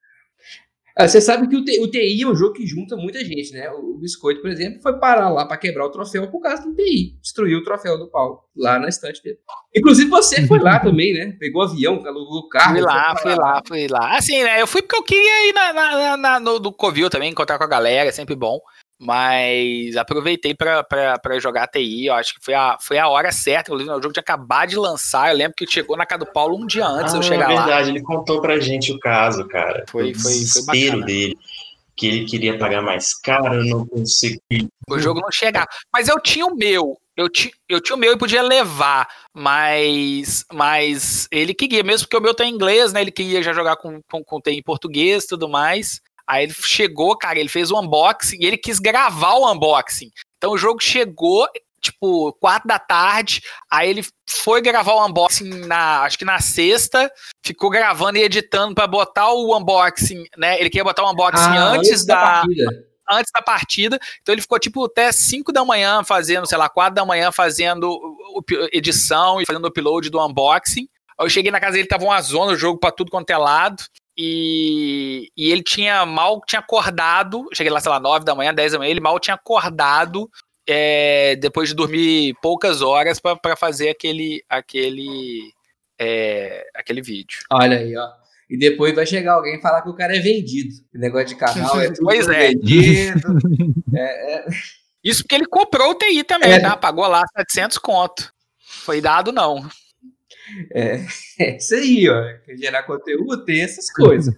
Ah, você sabe que o, o TI é um jogo que junta muita gente, né? O, o Biscoito, por exemplo, foi parar lá para quebrar o troféu por causa do TI. Destruiu o troféu do Paulo, lá na estante dele. Inclusive, você foi lá também, né? Pegou avião, alugou o carro. Fui lá, fui lá, fui lá. Assim, né? Eu fui porque eu queria ir na, na, na, no, no Covil também, encontrar com a galera, é sempre bom. Mas aproveitei para jogar TI. Eu acho que foi a, foi a hora certa. Inclusive, o jogo tinha acabado de lançar. Eu lembro que chegou na casa do Paulo um dia antes ah, de eu chegar é verdade, lá. ele contou pra gente o caso, cara. Foi, o foi, foi dele. Que ele queria pagar mais caro, eu não consegui. O jogo não chegava. Mas eu tinha o meu. Eu, ti, eu tinha o meu e podia levar, mas, mas ele queria, mesmo porque o meu tá em inglês, né? Ele queria já jogar com, com, com tem em português e tudo mais. Aí ele chegou, cara, ele fez o unboxing e ele quis gravar o unboxing. Então o jogo chegou, tipo, quatro da tarde, aí ele foi gravar o unboxing na, acho que na sexta, ficou gravando e editando para botar o unboxing, né? Ele queria botar o unboxing ah, antes da, da antes da partida. Então ele ficou tipo até 5 da manhã fazendo, sei lá, 4 da manhã fazendo edição e fazendo upload do unboxing. Eu cheguei na casa dele, tava uma zona o jogo para tudo quanto é lado. E, e ele tinha mal tinha acordado, cheguei lá, sei lá, 9 da manhã, 10 da manhã, ele mal tinha acordado é, depois de dormir poucas horas para fazer aquele aquele é, aquele vídeo. Olha aí, ó. E depois vai chegar alguém e falar que o cara é vendido. O negócio de canal é tudo pois é. vendido. é, é... Isso porque ele comprou o TI também, é. tá? Pagou lá 700 conto. Foi dado não. É, é isso aí, ó. Gerar conteúdo tem essas coisas.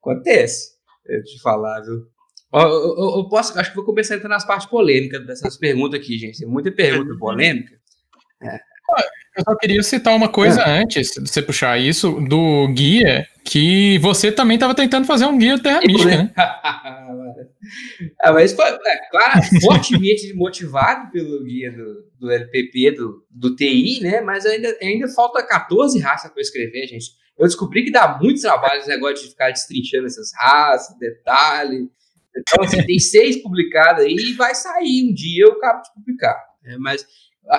Acontece. Eu te falar, viu? Eu, eu, eu, posso, acho que vou começar a entrar nas partes polêmicas dessas perguntas aqui, gente. Tem muita pergunta polêmica. É. Eu só queria citar uma coisa é. antes de você puxar isso, do guia, que você também estava tentando fazer um guia Terra Mística, né? Ah, mas foi, é, claro, fortemente motivado pelo guia do, do LPP, do, do TI, né? Mas ainda, ainda falta 14 raças para escrever, gente. Eu descobri que dá muito trabalho esse negócio de ficar destrinchando essas raças, detalhe. Então, assim, tem seis publicadas aí e vai sair um dia eu acabo de publicar. É, mas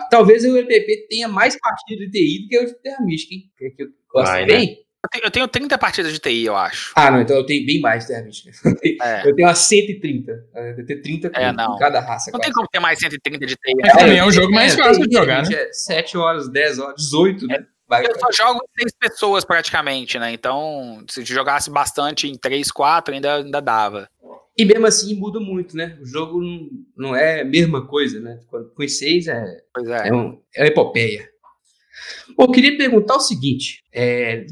talvez o LPP tenha mais partidas de TI do que o de Terra Mística, hein? Que, que eu gosto Vai, bem. Eu tenho, eu tenho 30 partidas de TI, eu acho. Ah, não, então eu tenho bem mais de Terra Mística. É. Eu tenho umas 130. Eu tenho 30 com, É, não. com cada raça. Não tem quase. como ter mais 130 de TI. Mas também é um jogo mais fácil de tem, jogar, né? É 7 horas, 10 horas, 18, né? Vai, Eu só jogo em seis pessoas praticamente, né? Então, se jogasse bastante em 3, 4, ainda, ainda dava. E mesmo assim muda muito, né? O jogo não, não é a mesma coisa, né? Quando com 6 é, Pois é. é, um, é uma epopeia. Bom, eu queria perguntar o seguinte: é,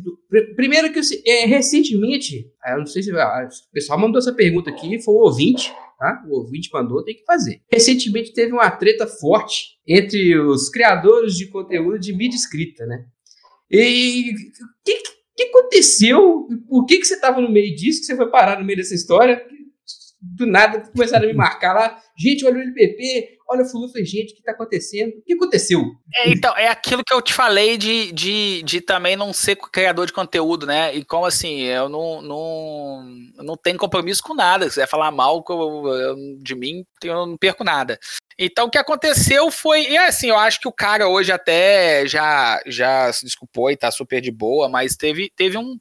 primeiro que eu é, recentemente, ah, eu não sei se ah, o pessoal mandou essa pergunta aqui, foi o ouvinte, tá? O ouvinte mandou, tem que fazer. Recentemente teve uma treta forte entre os criadores de conteúdo de mídia escrita, né? E o que, que aconteceu? Por que, que você estava no meio disso? Que você foi parar no meio dessa história? Do nada começaram a me marcar lá. Gente, olha o LPP, olha o Fulano. Gente, o que está acontecendo? O que aconteceu? É, então, é aquilo que eu te falei de, de, de também não ser criador de conteúdo, né? E como assim, eu não, não, não tenho compromisso com nada. Se quiser falar mal de mim, eu não perco nada. Então, o que aconteceu foi. E assim, eu acho que o cara hoje até já, já se desculpou e tá super de boa, mas teve, teve um.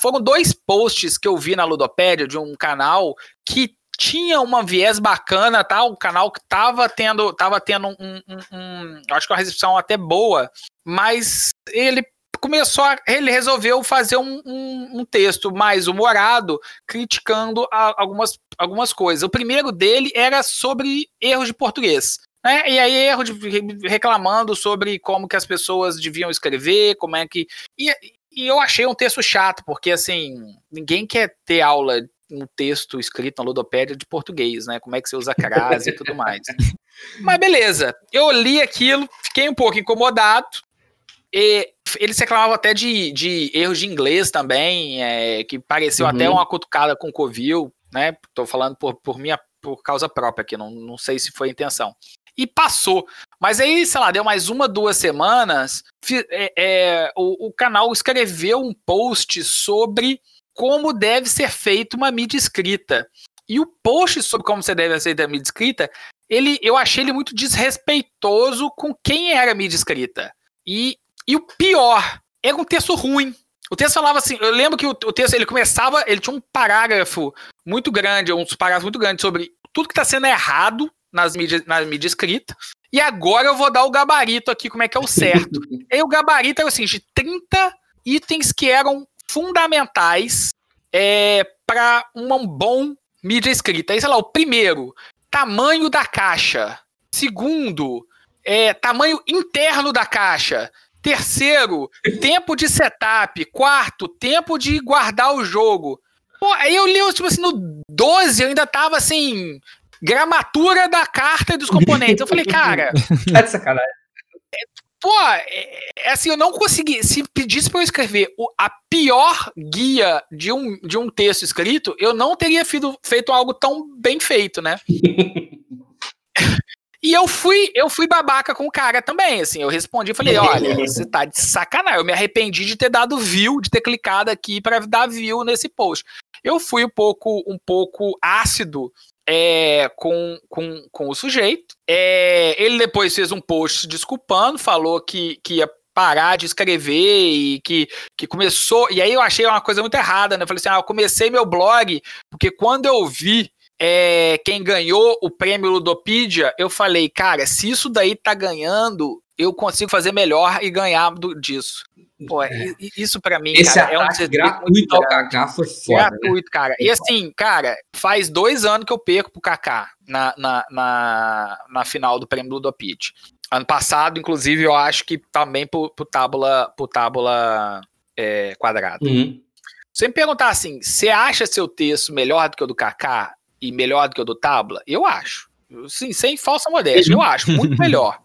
Foram dois posts que eu vi na Ludopédia de um canal que tinha uma viés bacana, tá? Um canal que tava tendo, tava tendo um, um- um- acho que uma recepção até boa, mas ele começou, a, ele resolveu fazer um, um- um texto mais humorado, criticando a- algumas, algumas coisas. O primeiro dele era sobre erros de português. Né? E aí, erro de reclamando sobre como que as pessoas deviam escrever, como é que. E, e eu achei um texto chato, porque assim, ninguém quer ter aula um texto escrito na ludopédia de português, né? Como é que você usa crase e tudo mais. Mas beleza, eu li aquilo, fiquei um pouco incomodado. E eles reclamavam até de, de erros de inglês também, é, que pareceu Uhum. até uma cutucada com Covil, né? Tô falando por, por minha por causa própria aqui, não, não sei se foi a intenção. E passou. Mas aí, sei lá, deu mais uma, duas semanas, é, é, o, o canal escreveu um post sobre como deve ser feita uma mídia escrita. E o post sobre como você deve feita a mídia escrita, ele, eu achei ele muito desrespeitoso com quem era a mídia escrita. E, e o pior, era um texto ruim. O texto falava assim, eu lembro que o, o texto ele começava, ele tinha um parágrafo muito grande, uns parágrafos muito grandes sobre tudo que está sendo errado nas mídias, na mídia escrita. E agora eu vou dar o gabarito aqui, como é que é o certo. e aí o gabarito era assim, de 30 itens que eram fundamentais é, para um bom mídia escrita. Aí, sei lá, o primeiro, tamanho da caixa. Segundo, é, tamanho interno da caixa. Terceiro, tempo de setup. Quarto, tempo de guardar o jogo. Pô, aí eu li, tipo assim, no 12 eu ainda tava assim, gramatura da carta e dos componentes. Eu falei, cara, Tá de sacanagem. pô, é, é assim, eu não consegui. Se pedisse pra eu escrever o- a pior guia de um, de um texto escrito, eu não teria feito, feito algo tão bem feito, né? E eu fui, eu fui babaca com o cara também, assim, eu respondi, falei, olha, você tá de sacanagem, eu me arrependi de ter dado view, de ter clicado aqui para dar view nesse post. Eu fui um pouco, um pouco ácido é, com, com, com o sujeito. É, ele depois fez um post se desculpando, falou que, que ia parar de escrever e que, que começou. E aí eu achei uma coisa muito errada, né? Eu falei assim: ah, eu comecei meu blog, porque quando eu vi é, quem ganhou o prêmio Ludopedia, eu falei, cara, se isso daí tá ganhando, eu consigo fazer melhor e ganhar do, disso. Pô, i- isso pra mim, Esse cara, é um gratuito ao. Kaká foi foda. né? Gratuito, cara. E assim, cara, faz dois anos que eu perco pro Kaká na, na, na, na final do prêmio Ludopit. Ano passado, inclusive, eu acho que também pro, pro tábula, pro tábula é, quadrada. Uhum. Se me perguntar assim, você acha seu texto melhor do que o do Kaká e melhor do que o do tábula? Eu acho. Sim, sem falsa modéstia, eu acho. Muito melhor.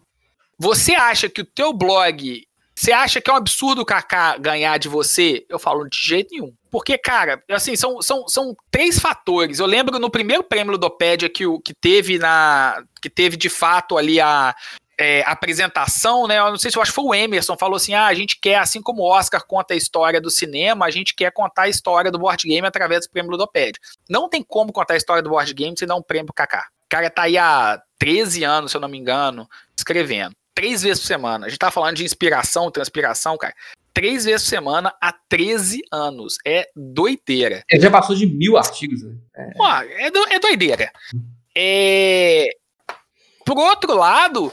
Você acha que o teu blog Você acha que é um absurdo o Kaká ganhar de você? Eu falo, de jeito nenhum. Porque, cara, assim, são, são, são três fatores. Eu lembro no primeiro prêmio Ludopédia que, o, que teve na. que teve de fato ali a. é, apresentação, né? Eu não sei se eu acho que foi o Emerson, falou assim: ah, a gente quer, assim como o Oscar conta a história do cinema, a gente quer contar a história do board game através do prêmio Ludopédia. Não tem como contar a história do board game sem dar um prêmio pro Kaká. O cara tá aí há 13 anos, se eu não me engano, escrevendo. Três vezes por semana. A gente tá falando de inspiração, transpiração, cara. Três vezes por semana há 13 anos. É doideira. Ele já passou de mil artigos. Né? É, do- é doideira. É... Por outro lado,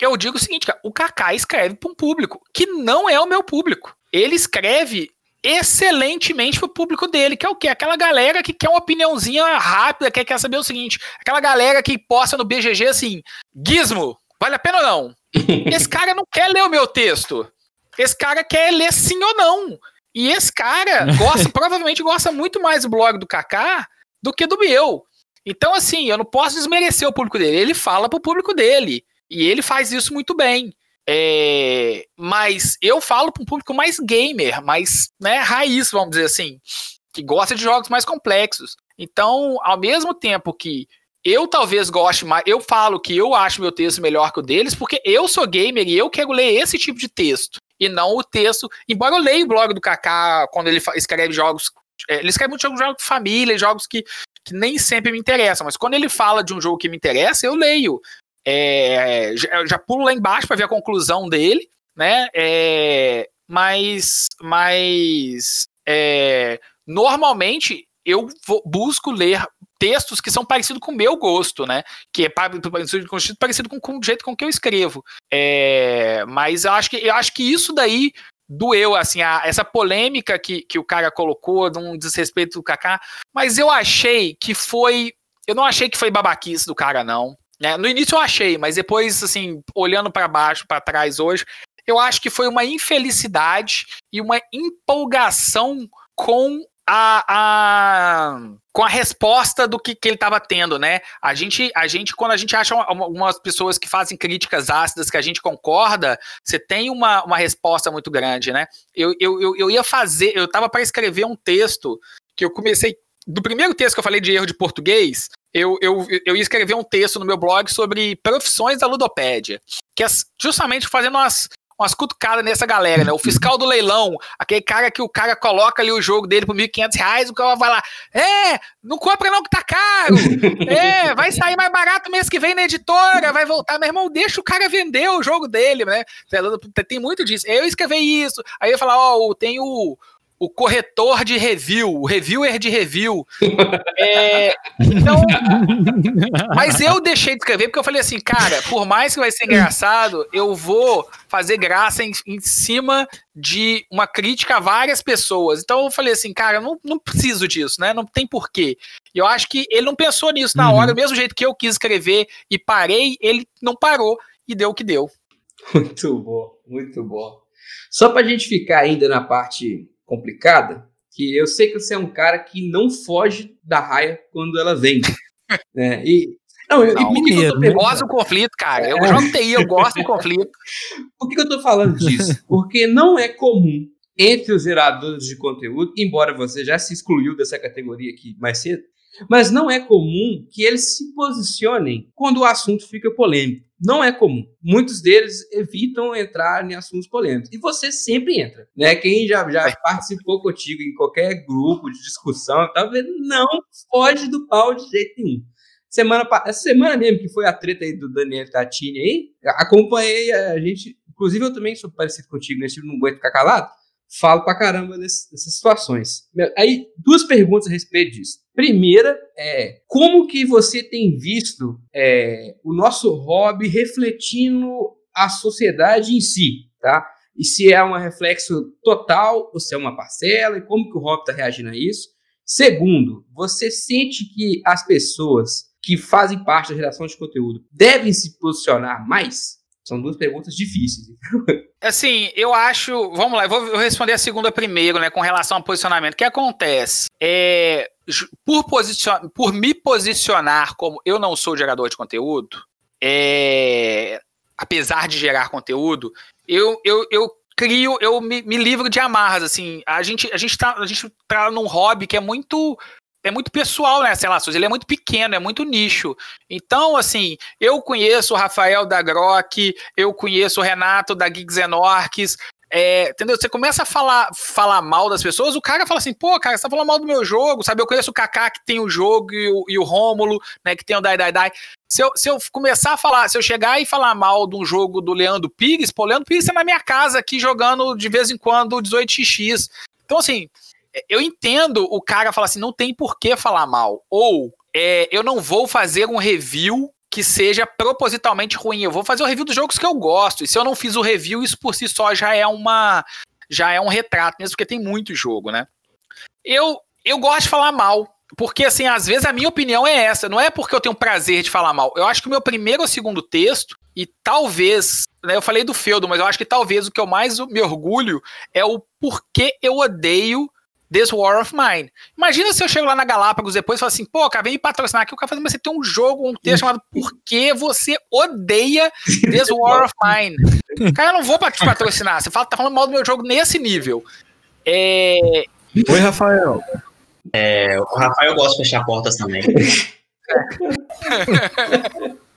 eu digo o seguinte, cara, o Kaká escreve para um público que não é o meu público. Ele escreve excelentemente pro público dele, que é o quê? Aquela galera que quer uma opiniãozinha rápida, que quer saber o seguinte, aquela galera que posta no BGG assim, Gizmo, vale a pena ou não? Esse cara não quer ler o meu texto. Esse cara quer ler sim ou não. E esse cara gosta, provavelmente gosta muito mais do blog do Kaká do que do meu. Então, assim, eu não posso desmerecer o público dele. Ele fala pro público dele. E ele faz isso muito bem. É, mas eu falo para um público mais gamer, mais né, raiz, vamos dizer assim, que gosta de jogos mais complexos. Então, ao mesmo tempo que eu talvez goste mais, eu falo que eu acho meu texto melhor que o deles, porque eu sou gamer e eu quero ler esse tipo de texto, e não o texto. Embora eu leia o blog do Kaká quando ele escreve jogos. é, ele escreve jogos, jogos de família, jogos que, que nem sempre me interessam, mas quando ele fala de um jogo que me interessa, eu leio. É, já, já pulo lá embaixo para ver a conclusão dele, né? É, mas mas é, normalmente eu vou- busco ler textos que são parecidos com o meu gosto, né? Que é pa- parecido parecido com, com o jeito com que eu escrevo. É, mas eu acho que eu acho que isso daí doeu, assim, a- essa polêmica que, que o cara colocou, de um desrespeito do Kaká, mas eu achei que foi. Eu não achei que foi babaquice do cara, não. Né? No início eu achei, mas depois, assim, olhando para baixo, para trás hoje, eu acho que foi uma infelicidade e uma empolgação com a, a- com a resposta do que, que ele estava tendo, né? A gente, a gente, quando a gente acha uma- uma- algumas pessoas que fazem críticas ácidas que a gente concorda, você tem uma, uma resposta muito grande, né? Eu, eu, eu, eu ia fazer, eu tava para escrever um texto que eu comecei. Do primeiro texto que eu falei de erro de português, eu, eu, eu ia escrever um texto no meu blog sobre profissões da ludopédia. Que é justamente fazendo umas, umas cutucadas nessa galera, né? O fiscal do leilão, aquele cara que o cara coloca ali o jogo dele por 1.500 reais, o cara vai lá, é, não compra não que tá caro, é, vai sair mais barato mês que vem na editora, vai voltar, meu irmão, deixa o cara vender o jogo dele, né? Tem muito disso. Eu escrevi isso, aí eu falar, ó, tem o, o corretor de review, o reviewer de review. É, então, mas eu deixei de escrever porque eu falei assim, cara, por mais que vai ser engraçado, eu vou fazer graça em, em cima de uma crítica a várias pessoas. Então eu falei assim, cara, não, não preciso disso, né? Não tem porquê. E eu acho que ele não pensou nisso na hora, do mesmo jeito que eu quis escrever e parei, ele não parou e deu o que deu. Muito bom, muito bom. Só pra gente ficar ainda na parte complicada, que eu sei que você é um cara que não foge da raia quando ela vem. né? E, não, eu, Não, mineiro? Eu gosto do conflito, cara. Eu É. jogo TI, eu gosto do conflito. Por que que eu tô falando disso? Porque não é comum entre os geradores de conteúdo, embora você já se excluiu dessa categoria aqui mais cedo, mas não é comum que eles se posicionem quando o assunto fica polêmico. Não é comum. Muitos deles evitam entrar em assuntos polêmicos. E você sempre entra. Né? Quem já, já participou contigo em qualquer grupo de discussão, tá vendo? Não foge do pau de jeito nenhum. Semana, essa semana mesmo, que foi a treta aí do Daniel Tatini aí, acompanhei a gente. Inclusive, eu também sou parecido contigo nesse tipo, não aguento ficar calado. Falo pra caramba desse- dessas situações. Aí, duas perguntas a respeito disso. Primeira é como que você tem visto é, o nosso hobby refletindo a sociedade em si, tá? E se é um reflexo total ou se é uma parcela, e como que o hobby está reagindo a isso. Segundo, você sente que as pessoas que fazem parte da geração de conteúdo devem se posicionar mais? São duas perguntas difíceis. Assim, eu acho. Vamos lá, eu vou responder a segunda primeiro, né? Com relação ao posicionamento. O que acontece? É, por, posicion, por me posicionar como eu não sou gerador de conteúdo, é, apesar de gerar conteúdo, eu, eu, eu crio, eu me, me livro de amarras, assim. A gente, a gente tá, a gente tá num hobby que é muito é muito pessoal, né? Sei lá, ele é muito pequeno, é muito nicho. Então, assim, eu conheço o Rafael da Grok, eu conheço o Renato da and Orcs, é, entendeu? Você começa a falar, falar mal das pessoas, o cara fala assim, pô, cara, você tá falando mal do meu jogo, sabe? Eu conheço o Kaká que tem o jogo e o, e o Rômulo, né, que tem o Dai Dai Dai. Se eu, se eu começar a falar, se eu chegar e falar mal de um jogo do Leandro Pires, pô, o Leandro Pires tá na minha casa aqui jogando de vez em quando 18x. Então, assim, eu entendo o cara falar assim, não tem por que falar mal. Ou é, eu não vou fazer um review que seja propositalmente ruim. Eu vou fazer o review dos jogos que eu gosto. E se eu não fiz o review, isso por si só já é uma já é um retrato, mesmo porque tem muito jogo, né? Eu eu gosto de falar mal, porque assim, às vezes a minha opinião é essa, não é porque eu tenho prazer de falar mal. Eu acho que o meu primeiro ou segundo texto e talvez, né, eu falei do feudo, mas eu acho que talvez o que eu mais me orgulho é o porquê eu odeio This War of Mine. Imagina se eu chego lá na Galápagos depois e falo assim, pô, cara, vem me patrocinar aqui, o cara fala, mas você tem um jogo, um texto chamado Por que você odeia This War of Mine? Cara, eu não vou te patrocinar, você fala, tá falando mal do meu jogo nesse nível. É... Oi, Rafael. É, o Rafael gosta de fechar portas também.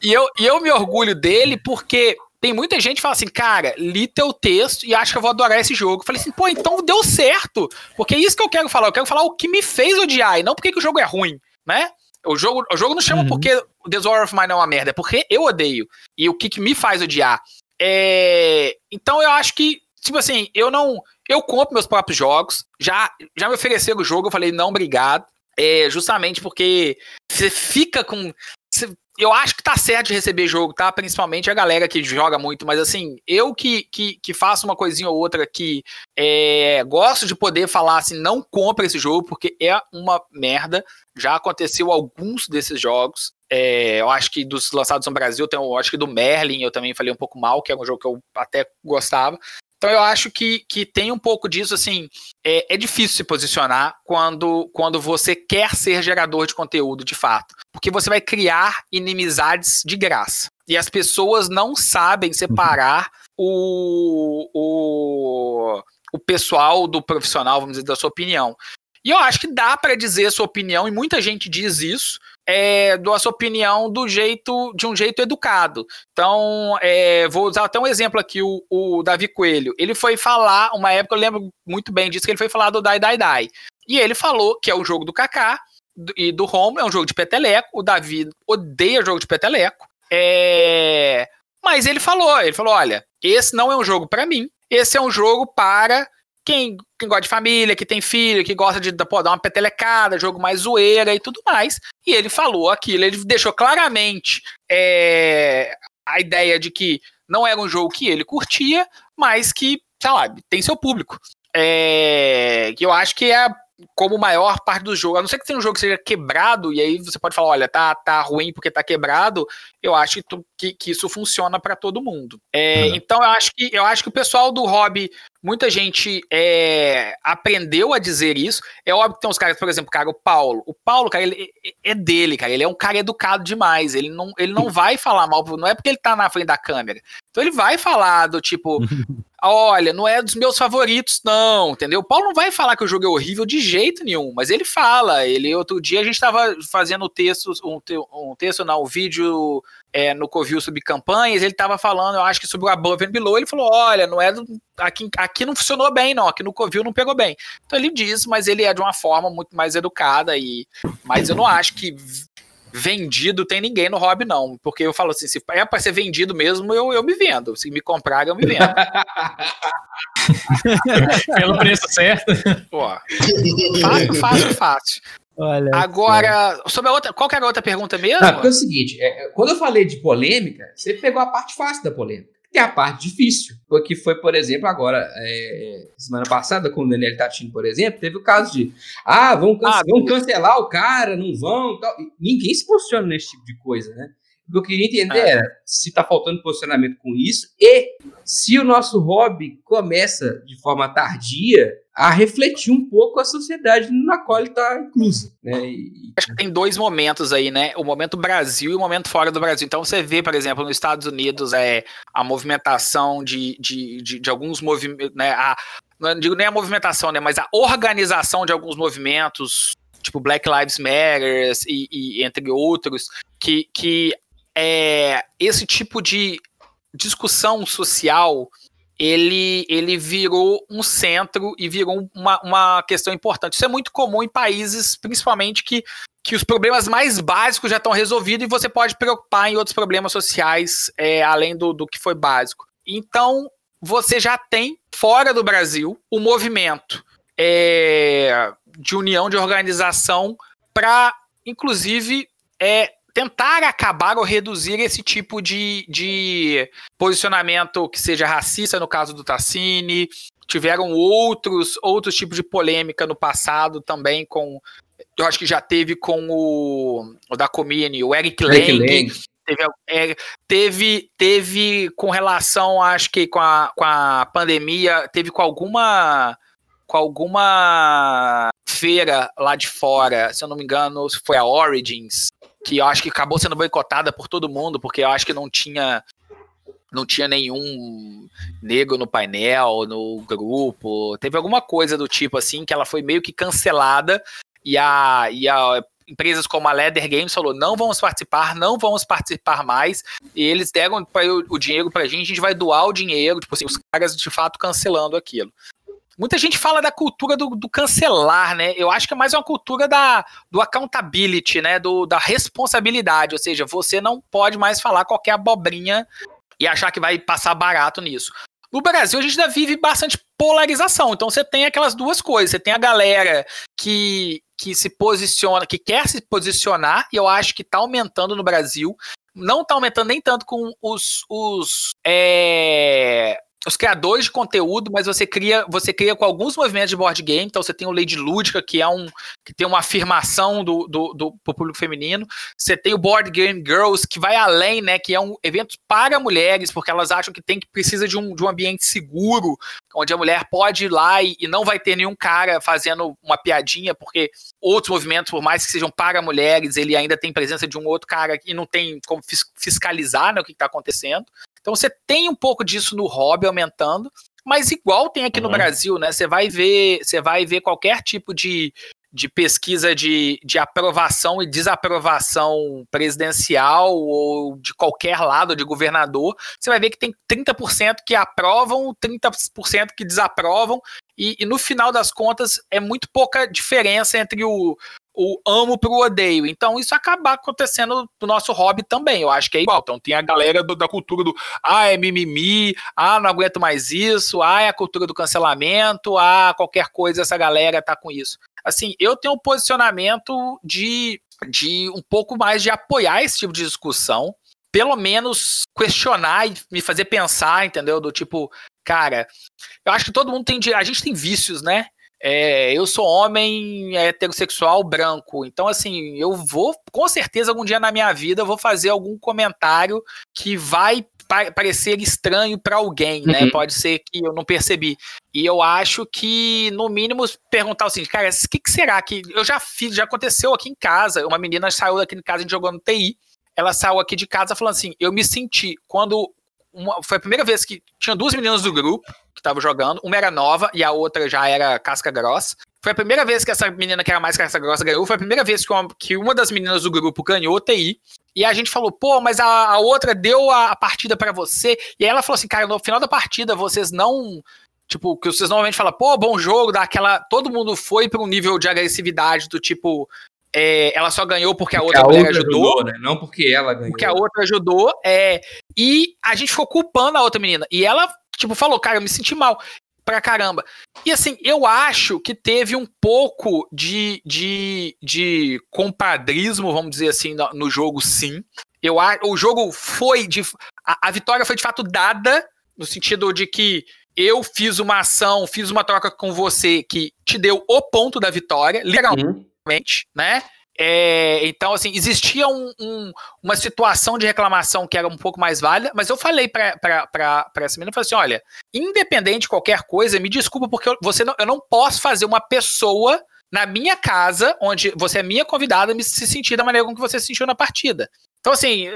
e, eu, e eu me orgulho dele porque tem muita gente que fala assim, cara, li teu texto e acho que eu vou adorar esse jogo. Eu falei assim, pô, então deu certo. Porque é isso que eu quero falar. Eu quero falar o que me fez odiar e não porque que o jogo é ruim, né? O jogo, o jogo não chama uhum. porque The War of Mine é uma merda, é porque eu odeio. E o que, que me faz odiar. É... Então eu acho que, tipo assim, eu não. Eu compro meus próprios jogos. Já, já me ofereceram o jogo, eu falei, não, obrigado. É, justamente porque você fica com. Você eu acho que tá certo de receber jogo, tá? Principalmente a galera que joga muito, mas assim, eu que, que, que faço uma coisinha ou outra que é, gosto de poder falar assim, não compra esse jogo, porque é uma merda. Já aconteceu alguns desses jogos. É, eu acho que dos lançados no Brasil, tem, eu acho que do Merlin eu também falei um pouco mal, que é um jogo que eu até gostava. Então eu acho que, que tem um pouco disso, assim, é, é, difícil se posicionar quando, quando você quer ser gerador de conteúdo de fato. Porque você vai criar inimizades de graça. E as pessoas não sabem separar o, o, o pessoal do profissional, vamos dizer, da sua opinião. E eu acho que dá para dizer a sua opinião, e muita gente diz isso, é, da sua opinião do jeito de um jeito educado. Então, é, vou usar até um exemplo aqui, o, o, Davi Coelho. Ele foi falar, uma época eu lembro muito bem disso, que ele foi falar do Dai Dai Dai. E ele falou que é o jogo do Kaká e do Home, é um jogo de peteleco. O Davi odeia jogo de peteleco. É... Mas ele falou, ele falou, olha, esse não é um jogo para mim, esse é um jogo para quem, quem gosta de família, que tem filho, que gosta de pô, dar uma petelecada, jogo mais zoeira e tudo mais. E ele falou aquilo, ele deixou claramente é, a ideia de que não era um jogo que ele curtia, mas que, sei lá, tem seu público. É, que eu acho que é como maior parte do jogo, a não ser que tenha um jogo que seja quebrado, e aí você pode falar, olha, tá, tá ruim porque tá quebrado, eu acho que, tu, que, que, isso funciona para todo mundo. É, uhum. Então eu acho, que, eu acho que o pessoal do hobby, muita gente é, aprendeu a dizer isso. É óbvio que tem uns caras, por exemplo, cara, o Paulo. O Paulo, cara, ele é dele, cara. Ele é um cara educado demais. Ele não, ele não vai falar mal, não é porque ele tá na frente da câmera. Então ele vai falar do tipo, olha, não é dos meus favoritos, não, entendeu? O Paulo não vai falar que o jogo é horrível de jeito nenhum, mas ele fala. Ele outro dia a gente estava fazendo texto, um, um texto, não, um vídeo é, no Covil sobre campanhas, ele estava falando, eu acho que sobre o Above and Below, ele falou, olha, não é do, aqui, aqui não funcionou bem, não, aqui no Covil não pegou bem. Então ele diz, mas ele é de uma forma muito mais educada e, mas eu não acho que vendido tem ninguém no hobby, não. Porque eu falo assim, se é para ser vendido mesmo, eu, eu me vendo. Se me comprar, eu me vendo. Pelo preço certo. Pô, fácil, fácil, fácil. Olha Agora, sobre a outra, qual que era a outra pergunta mesmo? Ah, porque é o seguinte, é, quando eu falei de polêmica, você pegou a parte fácil da polêmica. Tem a parte difícil, que foi, por exemplo, agora, é, semana passada, com o Daniel Tatino, por exemplo, teve o caso de, ah, vão, ah, vão cancelar o cara, não vão, tal. ninguém se posiciona nesse tipo de coisa, né? O que eu queria entender era se tá faltando posicionamento com isso e se o nosso hobby começa de forma tardia a refletir um pouco a sociedade na qual ele está incluso. Né? E- Acho que tem dois momentos aí, né? O momento Brasil e o momento fora do Brasil. Então você vê, por exemplo, nos Estados Unidos é, a movimentação de, de, de, de alguns movimentos, né? A, não digo nem a movimentação, né? Mas a organização de alguns movimentos, tipo Black Lives Matter e, e entre outros, que, que é, esse tipo de discussão social ele, ele virou um centro e virou uma, uma questão importante. Isso é muito comum em países, principalmente, que, que os problemas mais básicos já estão resolvidos e você pode preocupar em outros problemas sociais, é, além do, do que foi básico. Então, você já tem, fora do Brasil, o movimento é, de união, de organização, para, inclusive, é, tentar acabar ou reduzir esse tipo de, de posicionamento que seja racista, no caso do Tassini. Tiveram outros, outros tipos de polêmica no passado também com. Eu acho que já teve com o, o da Comini, o Eric. Lang. Teve, é, teve, teve com relação, acho que com a, com a pandemia, teve com alguma com alguma feira lá de fora, se eu não me engano, foi a Origins, que eu acho que acabou sendo boicotada por todo mundo, porque eu acho que não tinha não tinha nenhum negro no painel, no grupo. Teve alguma coisa do tipo assim que ela foi meio que cancelada e a, e a empresas como a Leather Games falou: não vamos participar, não vamos participar mais. E eles deram o, o dinheiro pra gente, a gente vai doar o dinheiro. Tipo assim, os caras de fato cancelando aquilo. Muita gente fala da cultura do, do cancelar, né? Eu acho que é mais uma cultura da, do accountability, né? Do, da responsabilidade. Ou seja, você não pode mais falar qualquer abobrinha e achar que vai passar barato nisso. No Brasil, a gente ainda vive bastante polarização. Então, você tem aquelas duas coisas. Você tem a galera que, que se posiciona, que quer se posicionar, e eu acho que tá aumentando no Brasil. Não tá aumentando nem tanto com os, os, é, os criadores de conteúdo, mas você cria, você cria com alguns movimentos de board game. Então, você tem o Lady Lúdica, que é um que tem uma afirmação do, do, do público feminino. Você tem o Board Game Girls, que vai além, né? Que é um evento para mulheres, porque elas acham que tem que precisa de um, de um ambiente seguro, onde a mulher pode ir lá e, e não vai ter nenhum cara fazendo uma piadinha, porque outros movimentos, por mais que sejam para mulheres, ele ainda tem presença de um outro cara e não tem como fis- fiscalizar né, o que está acontecendo. Então você tem um pouco disso no hobby aumentando, mas igual tem aqui no Uhum. Brasil, né? Você vai ver, você vai ver qualquer tipo de, de pesquisa de, de aprovação e desaprovação presidencial ou de qualquer lado de governador, você vai ver que tem 30% que aprovam, 30% que desaprovam, e, e no final das contas é muito pouca diferença entre o, o amo pro odeio. Então isso acaba acontecendo no nosso hobby também. Eu acho que é igual. Então tem a galera do- da cultura do ah, é mimimi, ah, não aguento mais isso, ah, é a cultura do cancelamento, ah, qualquer coisa essa galera tá com isso. Assim, eu tenho um posicionamento de, de um pouco mais de apoiar esse tipo de discussão, pelo menos questionar e me fazer pensar, entendeu? Do tipo, cara, eu acho que todo mundo tem. A gente tem vícios, né? É, eu sou homem heterossexual branco, então assim, eu vou, com certeza, algum dia na minha vida, eu vou fazer algum comentário que vai pa- parecer estranho para alguém, né? Uhum. Pode ser que eu não percebi. E eu acho que, no mínimo, perguntar o seguinte, cara, o que, que será que. Eu já fiz, já aconteceu aqui em casa. Uma menina saiu daqui em casa, a gente jogou no TI. Ela saiu aqui de casa falando assim: eu me senti quando. uma- foi a primeira vez que tinha duas meninas do grupo que estavam jogando, uma era nova e a outra já era casca grossa. Foi a primeira vez que essa menina que era mais casca grossa ganhou, foi a primeira vez que uma, que uma das meninas do grupo ganhou TI. E a gente falou, pô, mas a, a outra deu a, a partida pra você. E aí ela falou assim, cara, no final da partida vocês não. Tipo, que vocês normalmente falam, pô, bom jogo, dá aquela. Todo mundo foi pra um nível de agressividade do tipo. É, ela só ganhou porque a outra a mulher outra ajudou ajudou, né? Não porque ela ganhou. porque a outra ajudou, é, e a gente ficou culpando a outra menina. E ela, tipo, falou, cara, eu me senti mal pra caramba. E assim, eu acho que teve um pouco de, de, de compadrismo, vamos dizer assim, no, no jogo, sim. Eu, a- o jogo foi de. A, a vitória foi de fato dada, no sentido de que eu fiz uma ação, fiz uma troca com você que te deu o ponto da vitória, literalmente Uhum. Né? É, então, assim, existia um- um- uma situação de reclamação que era um pouco mais válida, mas eu falei pra essa menina, eu falei assim, olha, independente de qualquer coisa, me desculpa, porque eu, você não, eu não posso fazer uma pessoa na minha casa, onde você é minha convidada, me se sentir da maneira como que você se sentiu na partida. Então, assim,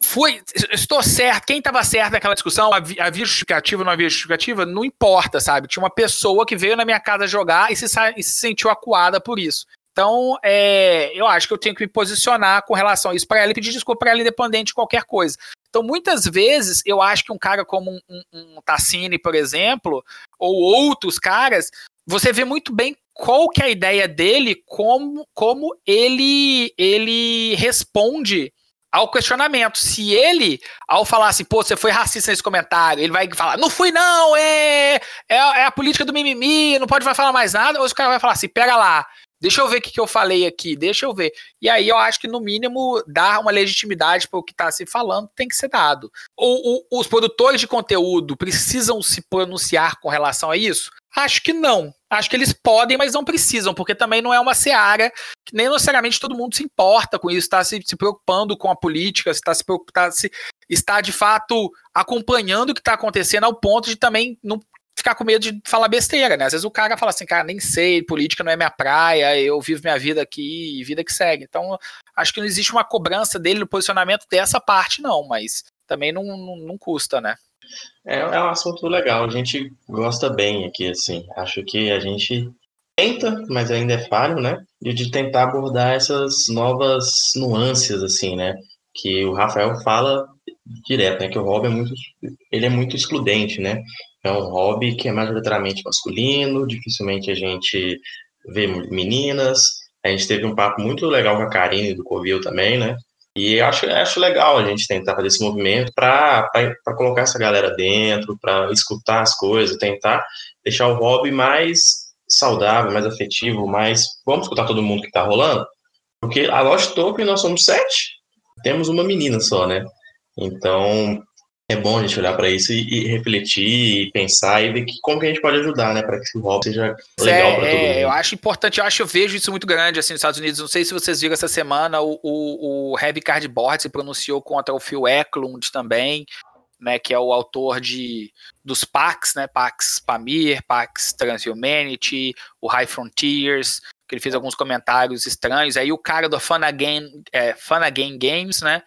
fui, estou certo, quem estava certo naquela discussão, havia, justificativa ou não havia justificativa, não importa, sabe? Tinha uma pessoa que veio na minha casa jogar e se, e se sentiu acuada por isso. Então, é, eu acho que eu tenho que me posicionar com relação a isso para ela e pedir desculpa para ela, independente de qualquer coisa. Então, muitas vezes, eu acho que um cara como um, um, um Tassini, por exemplo, ou outros caras, você vê muito bem qual que é a ideia dele, como, como ele, ele responde ao questionamento. Se ele, ao falar assim, pô, você foi racista nesse comentário, ele vai falar, não fui não, é, é, é a política do mimimi, não pode falar mais nada, ou o cara vai falar assim, pega lá, deixa eu ver o que, que eu falei aqui, deixa eu ver. E aí eu acho que, no mínimo, dar uma legitimidade para o que está se falando tem que ser dado. O- o- os produtores de conteúdo precisam se pronunciar com relação a isso? Acho que não. Acho que eles podem, mas não precisam, porque também não é uma seara que nem necessariamente todo mundo se importa com isso, está se, se preocupando com a política, está se, preocup- tá se está de fato acompanhando o que está acontecendo ao ponto de também não ficar com medo de falar besteira, né? Às vezes o cara fala assim, cara, nem sei, política não é minha praia, eu vivo minha vida aqui vida que segue. Então, acho que não existe uma cobrança dele no posicionamento dessa parte, não, mas também não, não, não custa, né? É, é um assunto legal, a gente gosta bem aqui, assim. Acho que a gente tenta, mas ainda é falho, né? E de tentar abordar essas novas nuances, assim, né? Que o Rafael fala direto, né? Que o hobby é muito, ele é muito excludente, né? É um hobby que é majoritariamente masculino, dificilmente a gente vê meninas. A gente teve um papo muito legal com a Karine do Covil também, né? E acho, acho legal a gente tentar fazer esse movimento para colocar essa galera dentro, para escutar as coisas, tentar deixar o hobby mais saudável, mais afetivo, mais. Vamos escutar todo mundo que tá rolando? Porque a Lost Token nós somos sete, temos uma menina só, né? Então é bom a gente olhar para isso e, e refletir, e pensar e ver que, como que a gente pode ajudar, né? Para que o hobby seja legal para todo mundo. É, eu acho importante, eu acho, eu vejo isso muito grande assim nos Estados Unidos. Não sei se vocês viram essa semana, o, o, o Heavy Cardboard se pronunciou contra o Phil Eklund também, né? Que é o autor de dos Pax, né? Pax Pamir, Pax Transhumanity, o High Frontiers, que ele fez alguns comentários estranhos. Aí o cara do Fun Again, é, Fun Again Games, né?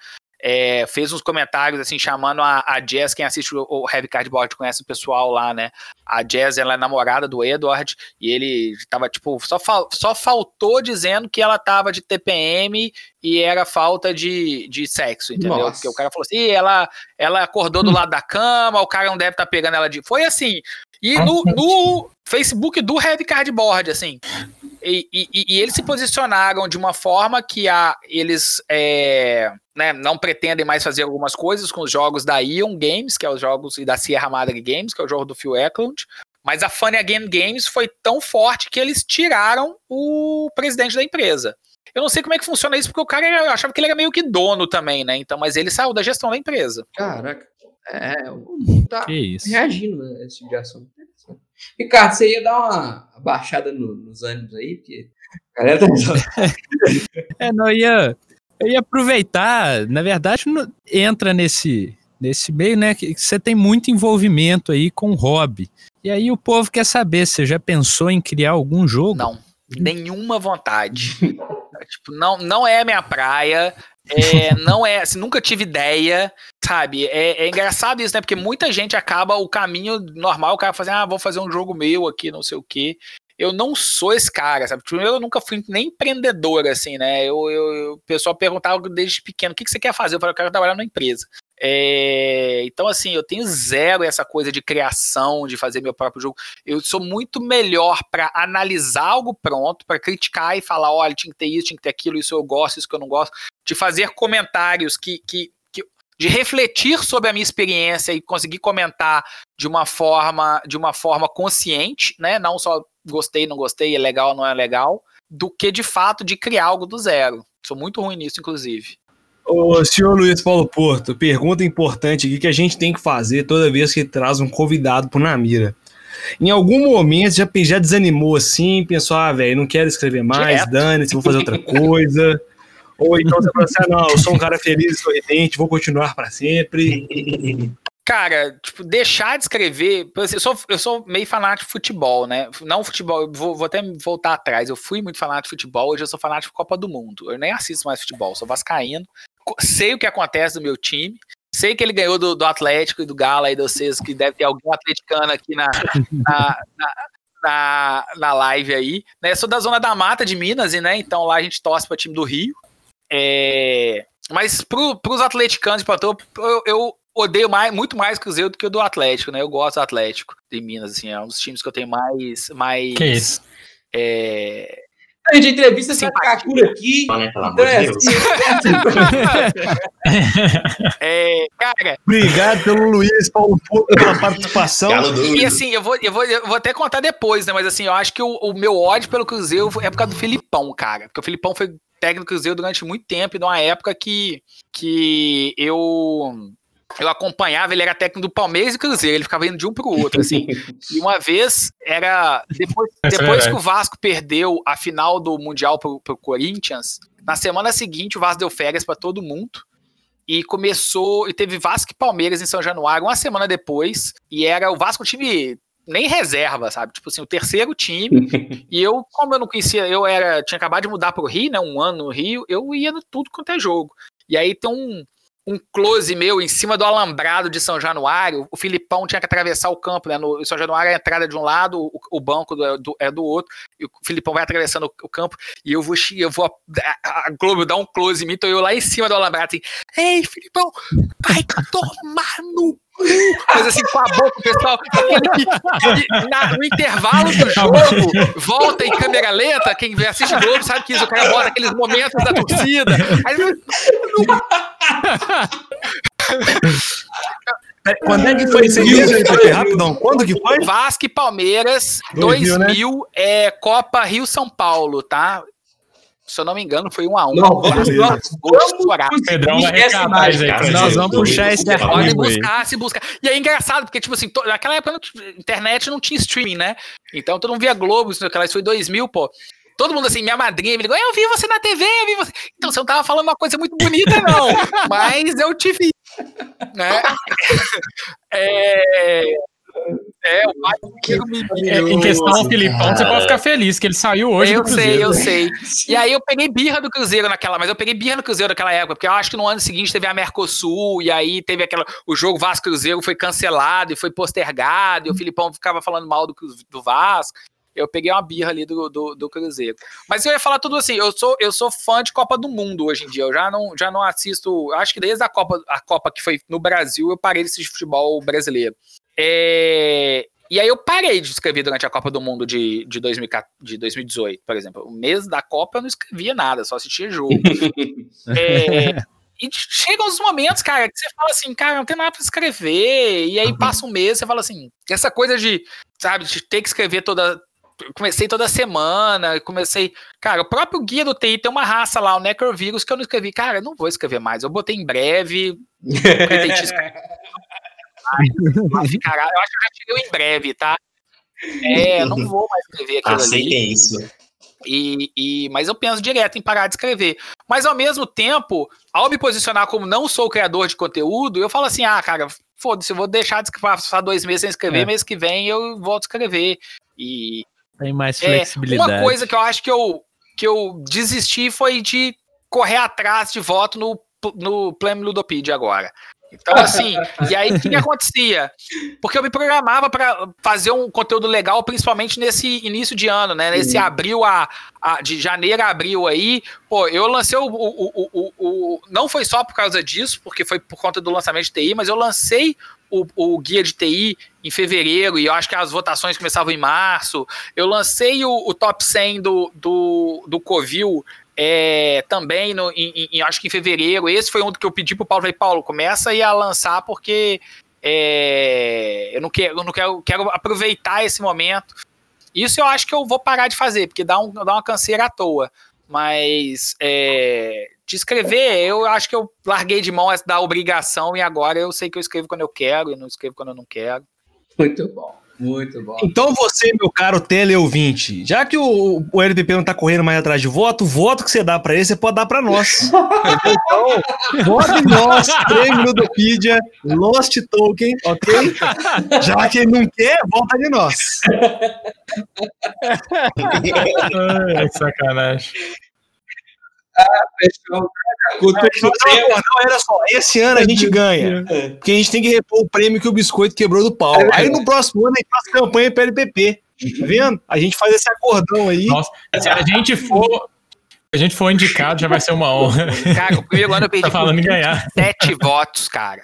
É, fez uns comentários assim chamando a, a Jazz, quem assiste o, o Heavy Cardboard conhece o pessoal lá, né? A Jazz ela é namorada do Edward e ele tava tipo só, fal, só faltou dizendo que ela tava de TPM e era falta de, de sexo, entendeu? Nossa. Porque o cara falou assim, "Ih, ela ela acordou do lado da cama, o cara não deve estar pegando ela de, foi assim. E no, no Facebook do Heavy Cardboard, assim, e, e- e eles se posicionaram de uma forma que a, eles é, né, não pretendem mais fazer algumas coisas com os jogos da Ion Games, que é os jogos, e da Sierra Madre Games, que é o jogo do Phil Eklund. Mas a Funny Again Games foi tão forte que eles tiraram o presidente da empresa. Eu não sei como é que funciona isso, porque o cara eu achava que ele era meio que dono também, né? Então, mas ele saiu da gestão da emprisa. Caraca. É, o mundo tá Que isso. reagindo a esse tipo de assunto. Ricardo, você ia dar uma baixada no- nos ânimos aí, porque a galera tá É, não, eu ia, eu ia aproveitar, na verdade, no- entra nesse, nesse meio, né, que você tem muito envolvimento aí com o hobby. E aí o povo quer saber, você já pensou em criar algum jogo? Não, nenhuma vontade. tipo, não, não é a minha praia. É, não é, assim, nunca tive ideia, sabe? É, é engraçado isso, né? Porque muita gente acaba o caminho normal, o cara faz, ah, vou fazer um jogo meu aqui, não sei o quê. Eu não sou esse cara, sabe? Primeiro, eu nunca fui nem empreendedor, assim, né? Eu, eu- o pessoal perguntava desde pequeno, o que, que você quer fazer? Eu falei, eu quero trabalhar numa empresa. É, então, assim, eu tenho zero essa coisa de criação, de fazer meu próprio jogo. Eu sou muito melhor para analisar algo pronto, para criticar e falar, olha, tinha que ter isso, tinha que ter aquilo, isso eu gosto, isso que eu não gosto, de fazer comentários que, que, que de refletir sobre a minha experiência e conseguir comentar de uma forma, de uma forma consciente, né? Não só gostei, não gostei, é legal, não é legal, do que de fato de criar algo do zero. Sou muito ruim nisso, inclusive. Ô, senhor Luiz Paulo Porto, pergunta importante aqui que a gente tem que fazer toda vez que traz um convidado pro Namira. Em algum momento já, já desanimou assim, pensou, ah, velho, não quero escrever mais, dane-se, vou fazer outra coisa. Ou então você fala assim, ah, não, eu sou um cara feliz e sorridente, vou continuar para sempre. Cara, tipo, deixar de escrever. Eu sou, eu sou meio fanático de futebol, né? Não futebol, vou, vou até voltar atrás. Eu fui muito fanático de futebol, hoje eu sou fanático de Copa do Mundo. Eu nem assisto mais futebol, sou vascaíno. Sei o que acontece no meu time. Sei que ele ganhou do, do Atlético e do Galo aí de vocês, que deve ter algum atleticano aqui na, na, na, na, na live aí. Né? Sou da zona da mata de Minas, e, né? Então lá a gente torce para time do Rio. É, mas pro, pros atleticanos de platô, eu, eu odeio mais, muito mais o Cruzeiro do que o do Atlético, né? Eu gosto do Atlético de Minas, assim, é um dos times que eu tenho mais. mais Que isso? É, A gente entrevista essa. Kakura aqui. Né, Então é de Deus. assim. é, cara, Obrigado pelo Luiz Paulo Porto pela participação. E assim, eu vou, eu, vou, eu vou até contar depois, né? Mas assim, eu acho que o, o meu ódio pelo Cruzeiro é por causa do Filipão, cara. Porque o Filipão foi técnico do Cruzeiro durante muito tempo, e numa época que, que eu. Eu acompanhava, ele era técnico do Palmeiras e Cruzeiro, ele ficava indo de um pro outro, assim. E uma vez era. Depois, é depois que verdade. o Vasco perdeu a final do Mundial pro, pro Corinthians, na semana seguinte o Vasco deu férias pra todo mundo. E começou. E teve Vasco e Palmeiras em São Januário uma semana depois. E era o Vasco um time nem reserva, sabe? Tipo assim, o terceiro time. e eu, como eu não conhecia, eu era. Tinha acabado de mudar pro Rio, né? Um ano no Rio, eu ia no tudo quanto é jogo. E aí tem um, um close meu em cima do alambrado de São Januário. O Filipão tinha que atravessar o campo, né? No São Januário, a entrada de um lado, o, o banco do, do- é do outro. E o Filipão vai atravessando o, o campo. E eu vou, eu vou. A, a Globo dá um close em mim, tô eu lá em cima do alambrado, assim. Ei, Filipão, vai tomar no! Mas assim, com a boca, o pessoal. aquele que- que na- no intervalo do jogo, volta em câmera lenta. Quem vê- assiste Globo sabe que isso, o cara bota aqueles momentos da torcida. Aí, Quando é que foi isso aí Pepe? Rapidão, quando que foi? Vasco e Palmeiras, 2000, 2000, né? é Copa Rio-São Paulo, tá? Se eu não me engano, foi um a um. Não, vamos. Pedrão vai resgatar isso aí Nós vamos puxar esse Podem arquivo buscar, se buscar. E é engraçado, porque, tipo assim, to- naquela época não internet não tinha streaming, né? Então todo mundo via Globo, isso, aquela- isso foi 2000, pô. Todo mundo assim, minha madrinha me ligou, eu vi você na TV, eu vi você. Então você não tava falando uma coisa muito bonita, não. mas eu te vi. Né? é. É, o pai do me É, Em questão ao Filipão, você pode ficar feliz que ele saiu hoje eu do sei, Cruzeiro. eu sei. E aí eu peguei birra do Cruzeiro naquela, mas eu peguei birra no Cruzeiro naquela época, porque eu acho que no ano seguinte teve a Mercosul, e aí teve aquela. O jogo Vasco Cruzeiro foi cancelado e foi postergado, e o Filipão ficava falando mal do, do Vasco. Eu peguei uma birra ali do, do, do Cruzeiro. Mas eu ia falar tudo assim, eu sou, eu sou fã de Copa do Mundo hoje em dia. Eu já não, já não assisto. Acho que desde a Copa, a Copa que foi no Brasil, eu parei de assistir futebol brasileiro. É, E aí eu parei de escrever durante a Copa do Mundo de, de, 2014 de 2018, por exemplo. O mês da Copa eu não escrevia nada, só assistia jogo. É, E chegam os momentos, cara, que você fala assim, cara, não tem nada pra escrever. E aí passa um mês, você fala assim, essa coisa de, sabe, de ter que escrever toda. Comecei toda semana, comecei. Cara, o próprio guia do TI tem uma raça lá, o Necrovírus, que eu não escrevi. Cara, eu não vou escrever mais. Eu botei em breve. ficará- eu acho que já tirei em breve, tá? É, eu não vou mais escrever aquilo ali. Aceitem isso. E, e- mas eu penso direto em parar de escrever. Mas ao mesmo tempo, ao me posicionar como não sou criador de conteúdo, eu falo assim: ah, cara, foda-se, eu vou deixar de escrever, passar dois meses sem escrever, É. mês que vem eu volto a escrever. E Tem mais é, flexibilidade. uma coisa que eu acho que eu, que eu desisti foi de correr atrás de voto no, no Pleno Ludopedia agora. Então, assim, e aí o que, que acontecia? Porque eu me programava para fazer um conteúdo legal, principalmente nesse início de ano, né? Nesse abril a, a- de janeiro a abril aí. Pô, eu lancei o, o, o, o- o- Não foi só por causa disso, porque foi por conta do lançamento de TI, mas eu lancei o, o guia de TI em fevereiro, e eu acho que as votações começavam em março. Eu lancei o, o top 100 do, do, do Covil é, também, no, em, em- acho que em fevereiro. Esse foi um que eu pedi pro Paulo. Falei, Paulo, começa aí a lançar, porque é, eu não, quero, eu não quero, quero aproveitar esse momento. Isso eu acho que eu vou parar de fazer, porque dá, um, dá uma canseira à toa. Mas é, de escrever, eu acho que eu larguei de mão essa da obrigação e agora eu sei que eu escrevo quando eu quero e não escrevo quando eu não quero. Muito bom. Muito bom. Então você, meu caro teleouvinte, já que o, o LPP não tá correndo mais atrás de voto, o voto que você dá pra ele, você pode dar pra nós. então, vote em nós, prêmio Ludopedia, Lost Token, ok? Já que ele não quer, volta de nós. Ai, que Não, não, era só, esse ano a gente ganha. Porque a gente tem que repor o prêmio que o biscoito quebrou do pau. Aí no próximo ano a gente faz campanha para LPP. Tá vendo? A gente faz esse acordão aí. Nossa, se a gente for. Se a gente for indicado, já vai ser uma honra. Cara, o primeiro ano eu perdi Tá falando ganhar. sete votos, cara.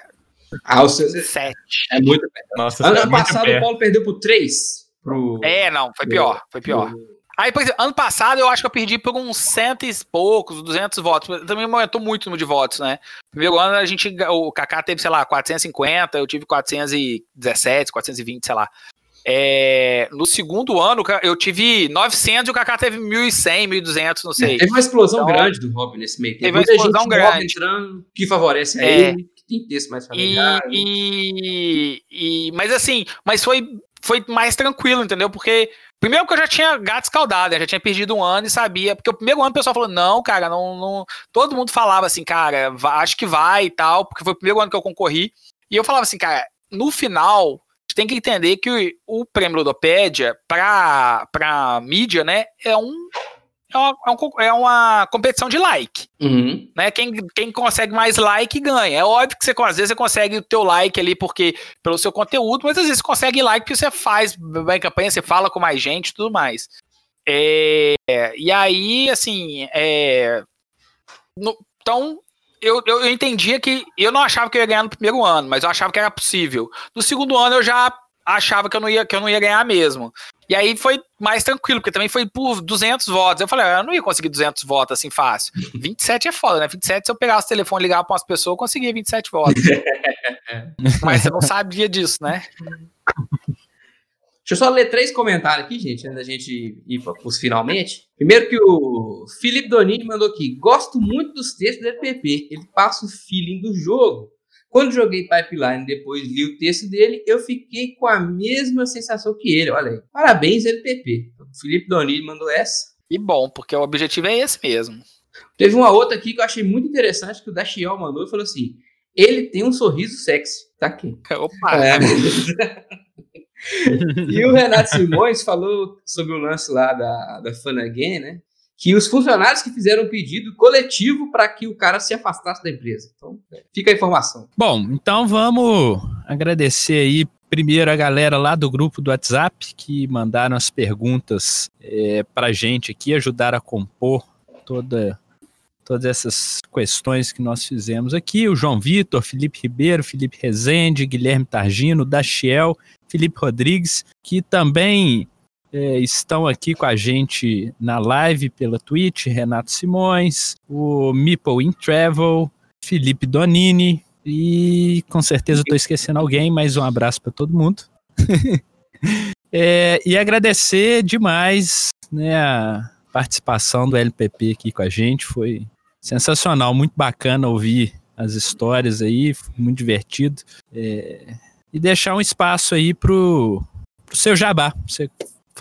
ah, o seu Sete. é muito. Nossa, Ano é passado o Paulo perdeu por 3 pro. É, não, foi pior, foi pior. Aí, por exemplo, ano passado eu acho que eu perdi por uns cento e poucos, 200 votos. Também aumentou muito o número de votos, né? Primeiro ano a gente, o Kaká teve, sei lá, 450, eu tive 417, 420, sei lá. É, no segundo ano eu tive 900 e o Kaká teve 1.100, 1.200, não sei. Teve uma explosão Então, grande do Robin nesse meio tempo. teve uma Muita explosão grande. entrando, que favorece a É. ele, que tem texto mais E, familiar. e, e- mas assim, mas foi, foi mais tranquilo, entendeu? Porque primeiro que eu já tinha gato escaldado, né? já tinha perdido um ano e sabia, porque o primeiro ano o pessoal falou: "Não, cara, não, não... todo mundo falava assim, cara, acho que vai e tal", porque foi o primeiro ano que eu concorri. E eu falava assim, cara, no final, tem que entender que o, o prêmio Ludopédia pra para mídia, né, é um é uma, é é uma competição de like Uhum. né? Quem, quem consegue mais like ganha. É óbvio que você, às vezes você consegue o teu like ali porque pelo seu conteúdo, mas às vezes você consegue like porque você faz bem campanha, você fala com mais gente e tudo mais. É, e aí, assim, é, no- então eu, eu, eu entendia que eu não achava que eu ia ganhar no primeiro ano, mas eu achava que era possível. No segundo ano eu já achava que eu não ia, que eu não ia ganhar mesmo. E aí foi mais tranquilo, porque também foi por 200 votos. Eu falei, ah, eu não ia conseguir 200 votos assim fácil. 27 é foda, né? 27, se eu pegasse o telefone e ligar para umas pessoas, eu conseguia 27 votos. Mas você não sabia disso, né? Deixa eu só ler três comentários aqui, gente, antes da gente ir para os finalmente. Primeiro que o Felipe Donini mandou aqui. Gosto muito dos textos do EPP. Ele passa o feeling do jogo. Quando joguei Pipeline e depois li o texto dele, eu fiquei com a mesma sensação que ele. Olha aí. Parabéns, LPP. O Felipe Donini mandou essa. E bom, porque o objetivo é esse mesmo. Teve uma outra aqui que eu achei muito interessante, que o Dachiel mandou e falou assim: ele tem um sorriso sexy. Tá aqui. Opa! É. e o Renato Simões falou sobre o lance lá da, da Fun Again, né? Que os funcionários que fizeram um pedido coletivo para que o cara se afastasse da empresa. Então, fica a informação. Bom, então vamos agradecer aí primeiro a galera lá do grupo do WhatsApp que mandaram as perguntas é, para gente aqui, ajudaram a compor toda, todas essas questões que nós fizemos aqui. O João Vitor, Felipe Ribeiro, Felipe Rezende, Guilherme Targino, Dachiel, Felipe Rodrigues, que também é, estão aqui com a gente na live pela Twitch, Renato Simões, o Meeple in Travel, Felipe Donini, e com certeza estou esquecendo alguém, mas um abraço para todo mundo. É, e agradecer demais né, a participação do LPP aqui com a gente, foi sensacional, muito bacana ouvir as histórias aí, muito divertido. É, e deixar um espaço aí pro, pro seu jabá, pra você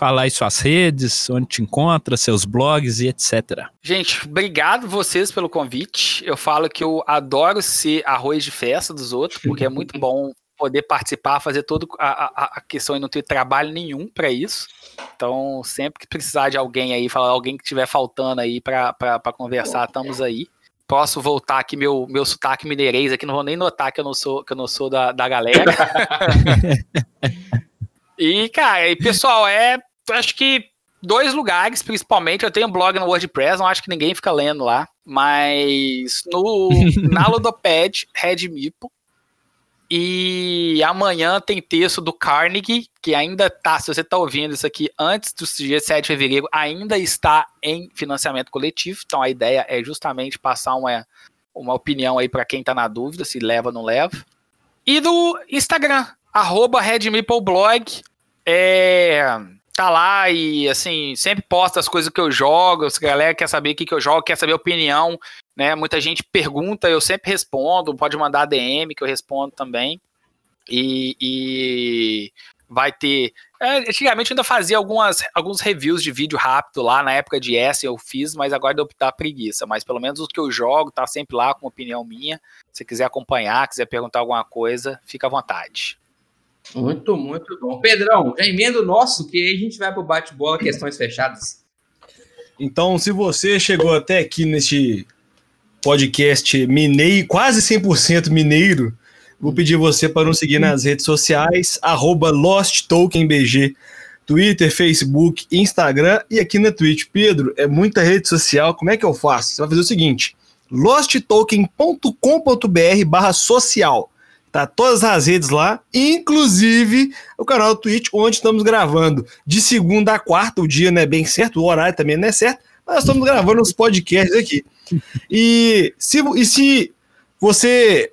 falar aí suas redes, onde te encontra, seus blogs e etc. Gente, obrigado vocês pelo convite. Eu falo que eu adoro ser arroz de festa dos outros, porque é muito bom poder participar, fazer toda a, a, questão e não ter trabalho nenhum para isso. Então, sempre que precisar de alguém aí, falar alguém que estiver faltando aí para conversar, estamos aí. Posso voltar aqui meu, meu sotaque mineirês aqui, não vou nem notar que eu não sou, que eu não sou da, da galera. e, cara, e pessoal, é. Acho que dois lugares, principalmente. Eu tenho um blog no WordPress, não acho que ninguém fica lendo lá. Mas no, na Ludopad, Red Meeple. E amanhã tem texto do Carnegie, que ainda tá, se você tá ouvindo isso aqui antes do dia 7 de fevereiro, ainda está em financiamento coletivo. Então a ideia é justamente passar uma, uma opinião aí para quem tá na dúvida, se leva ou não leva. E do Instagram, arroba RedMeepleBlog. É, tá lá e assim, sempre posta as coisas que eu jogo. Se a galera quer saber o que, que eu jogo, quer saber a opinião, né? Muita gente pergunta, eu sempre respondo. Pode mandar DM que eu respondo também. E, e vai ter É, antigamente eu ainda fazia algumas, alguns reviews de vídeo rápido lá, na época de S eu fiz, mas agora deu da preguiça. Mas pelo menos o que eu jogo tá sempre lá com opinião minha. Se quiser acompanhar, quiser perguntar alguma coisa, fica à vontade. Muito, muito bom. Pedrão, já emenda o nosso, que aí a gente vai pro bate-bola, questões fechadas. Então, se você chegou até aqui neste podcast mineiro, quase 100% mineiro, vou pedir você para nos seguir nas redes sociais, LostTokenBG, Twitter, Facebook, Instagram e aqui na Twitch. Pedro, é muita rede social, como é que eu faço? Você vai fazer o seguinte, losttoken.com.br barra social. Tá todas as redes lá, inclusive o canal do Twitch, onde estamos gravando de segunda a quarta. O dia não é bem certo, o horário também não é certo, mas estamos gravando os podcasts aqui. E se, e se você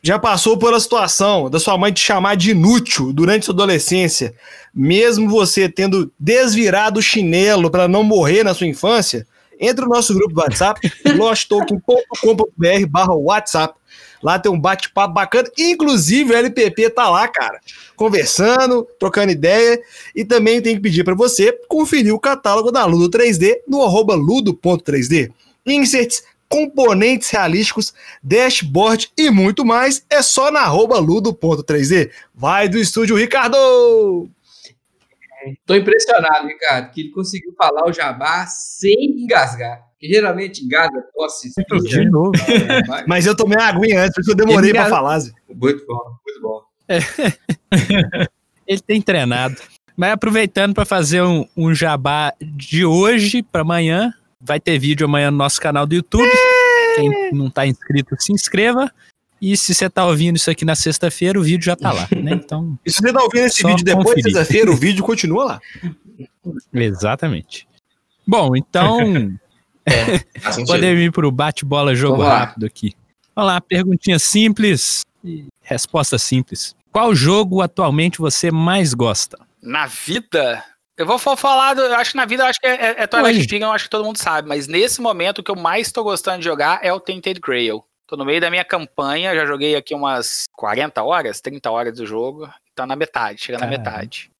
já passou pela situação da sua mãe te chamar de inútil durante sua adolescência, mesmo você tendo desvirado o chinelo para não morrer na sua infância, entre no nosso grupo do WhatsApp, losttoken.com.br barra WhatsApp. Lá tem um bate-papo bacana. Inclusive, o LPP tá lá, cara, conversando, trocando ideia. E também tem que pedir para você conferir o catálogo da Ludo 3D no arroba ludo.3D. Inserts, componentes realísticos, dashboard e muito mais é só na arroba ludo.3D. Vai do estúdio, Ricardo! Tô impressionado, Ricardo, que ele conseguiu falar o jabá sem engasgar. Porque geralmente engasga, tosse, De novo. Vai. Mas eu tomei uma aguinha antes, por isso eu demorei para engas- falar. Zé. Muito bom, muito bom. Ele tem treinado. Mas aproveitando para fazer um, um jabá de hoje para amanhã, vai ter vídeo amanhã no nosso canal do YouTube. Quem não tá inscrito, se inscreva. E se você tá ouvindo isso aqui na sexta-feira, o vídeo já tá lá, né? Então, E se você tá ouvindo esse vídeo depois de sexta-feira, o vídeo continua lá. exatamente. Bom, então Faz sentido. podemos ir pro bate-bola jogo Vamos lá. rápido aqui. Vamos lá, perguntinha simples e resposta simples. Qual jogo atualmente você mais gosta? Na vida, eu vou fa- falar, do, eu acho que na vida, eu acho que é, é, é Twilight. Strix, eu acho que todo mundo sabe, mas nesse momento o que eu mais tô gostando de jogar é o Tainted Grail. Tô no meio da minha campanha, já joguei aqui umas 40 horas, 30 horas do jogo, tá na metade, chega na metade.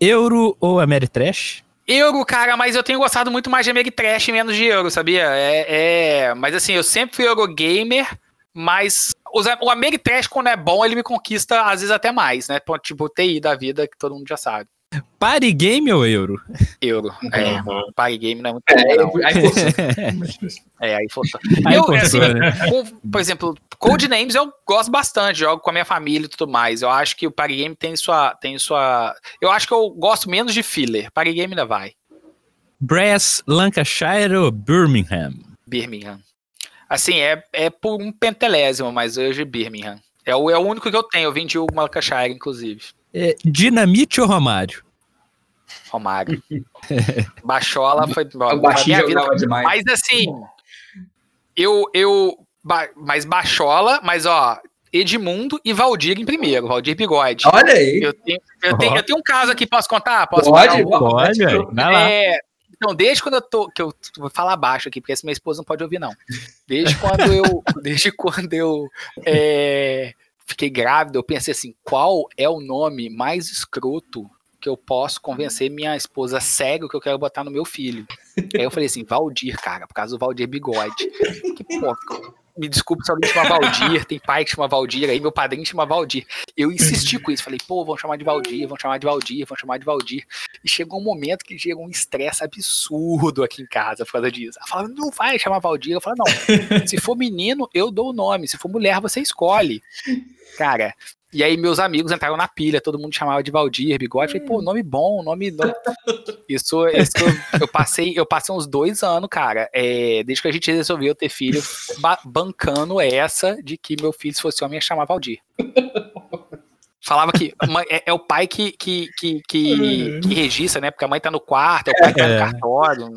Euro ou Ameritrash? Euro, cara, mas eu tenho gostado muito mais de Ameritrash e menos de Euro, sabia? É, é- Mas assim, eu sempre fui Eurogamer, mas os- o Ameritrash, quando é bom, ele me conquista às vezes até mais, né? Tipo TI da vida, que todo mundo já sabe. Party Game ou Euro? Euro. É, Uhum. Party Game não é muito É, bom, não. aí forçou. É, aí faltou. Aí eu, forçou, assim, né? com- por exemplo, Codenames eu gosto bastante, jogo com a minha família e tudo mais. Eu acho que o Party Game tem sua, tem sua. Eu acho que eu gosto menos de filler. Party Game ainda vai. Brass, Lancashire ou Birmingham? Birmingham. Assim, é, é por um pentelésimo, mas hoje Birmingham. É o, é o único que eu tenho. Eu vendi o Malacashire, inclusive. É, Dinamite ou Romário? Romário. Bachola foi. O baixinho minha vida jogava demais. Mas assim, eu, eu. ba- Mas Bachola, mas ó, Edmundo e Valdir em primeiro, Valdir Bigode. Olha aí. Eu tenho, eu, tenho, eu tenho um caso aqui, posso contar? Posso Pode, contar Pode, velho. Vai lá. É, então, desde quando eu tô. Que eu vou falar baixo aqui, porque essa minha esposa não pode ouvir, não. Desde quando eu. desde quando eu é, fiquei grávida, eu pensei assim: qual é o nome mais escroto que eu posso convencer minha esposa sério que eu quero botar no meu filho? Aí eu falei assim: Valdir, cara, por causa do Valdir Bigode. Que, pô, me desculpe se alguém chama Valdir, tem pai que chama Valdir, aí meu padrinho chama Valdir. Eu insisti com isso, falei, pô, vão chamar de Valdir, vão chamar de Valdir, vão chamar de Valdir. E chegou um momento que chegou um estresse absurdo aqui em casa por causa disso. Ela falava, não vai chamar Valdir. Eu falava, não, se for menino, eu dou o nome, se for mulher, você escolhe. Cara, e aí meus amigos entraram na pilha, todo mundo chamava de Valdir, bigode. Falei, pô, nome bom, nome. nome... Isso, isso eu passei, eu passei uns dois anos, cara. é, desde que a gente resolveu ter filho, ba- bancando essa de que meu filho, se fosse homem, ia chamar Valdir. Falava que mãe- é, é o pai que, que, que, que, que registra, né? Porque a mãe tá no quarto, é o pai que tá no É. cartório.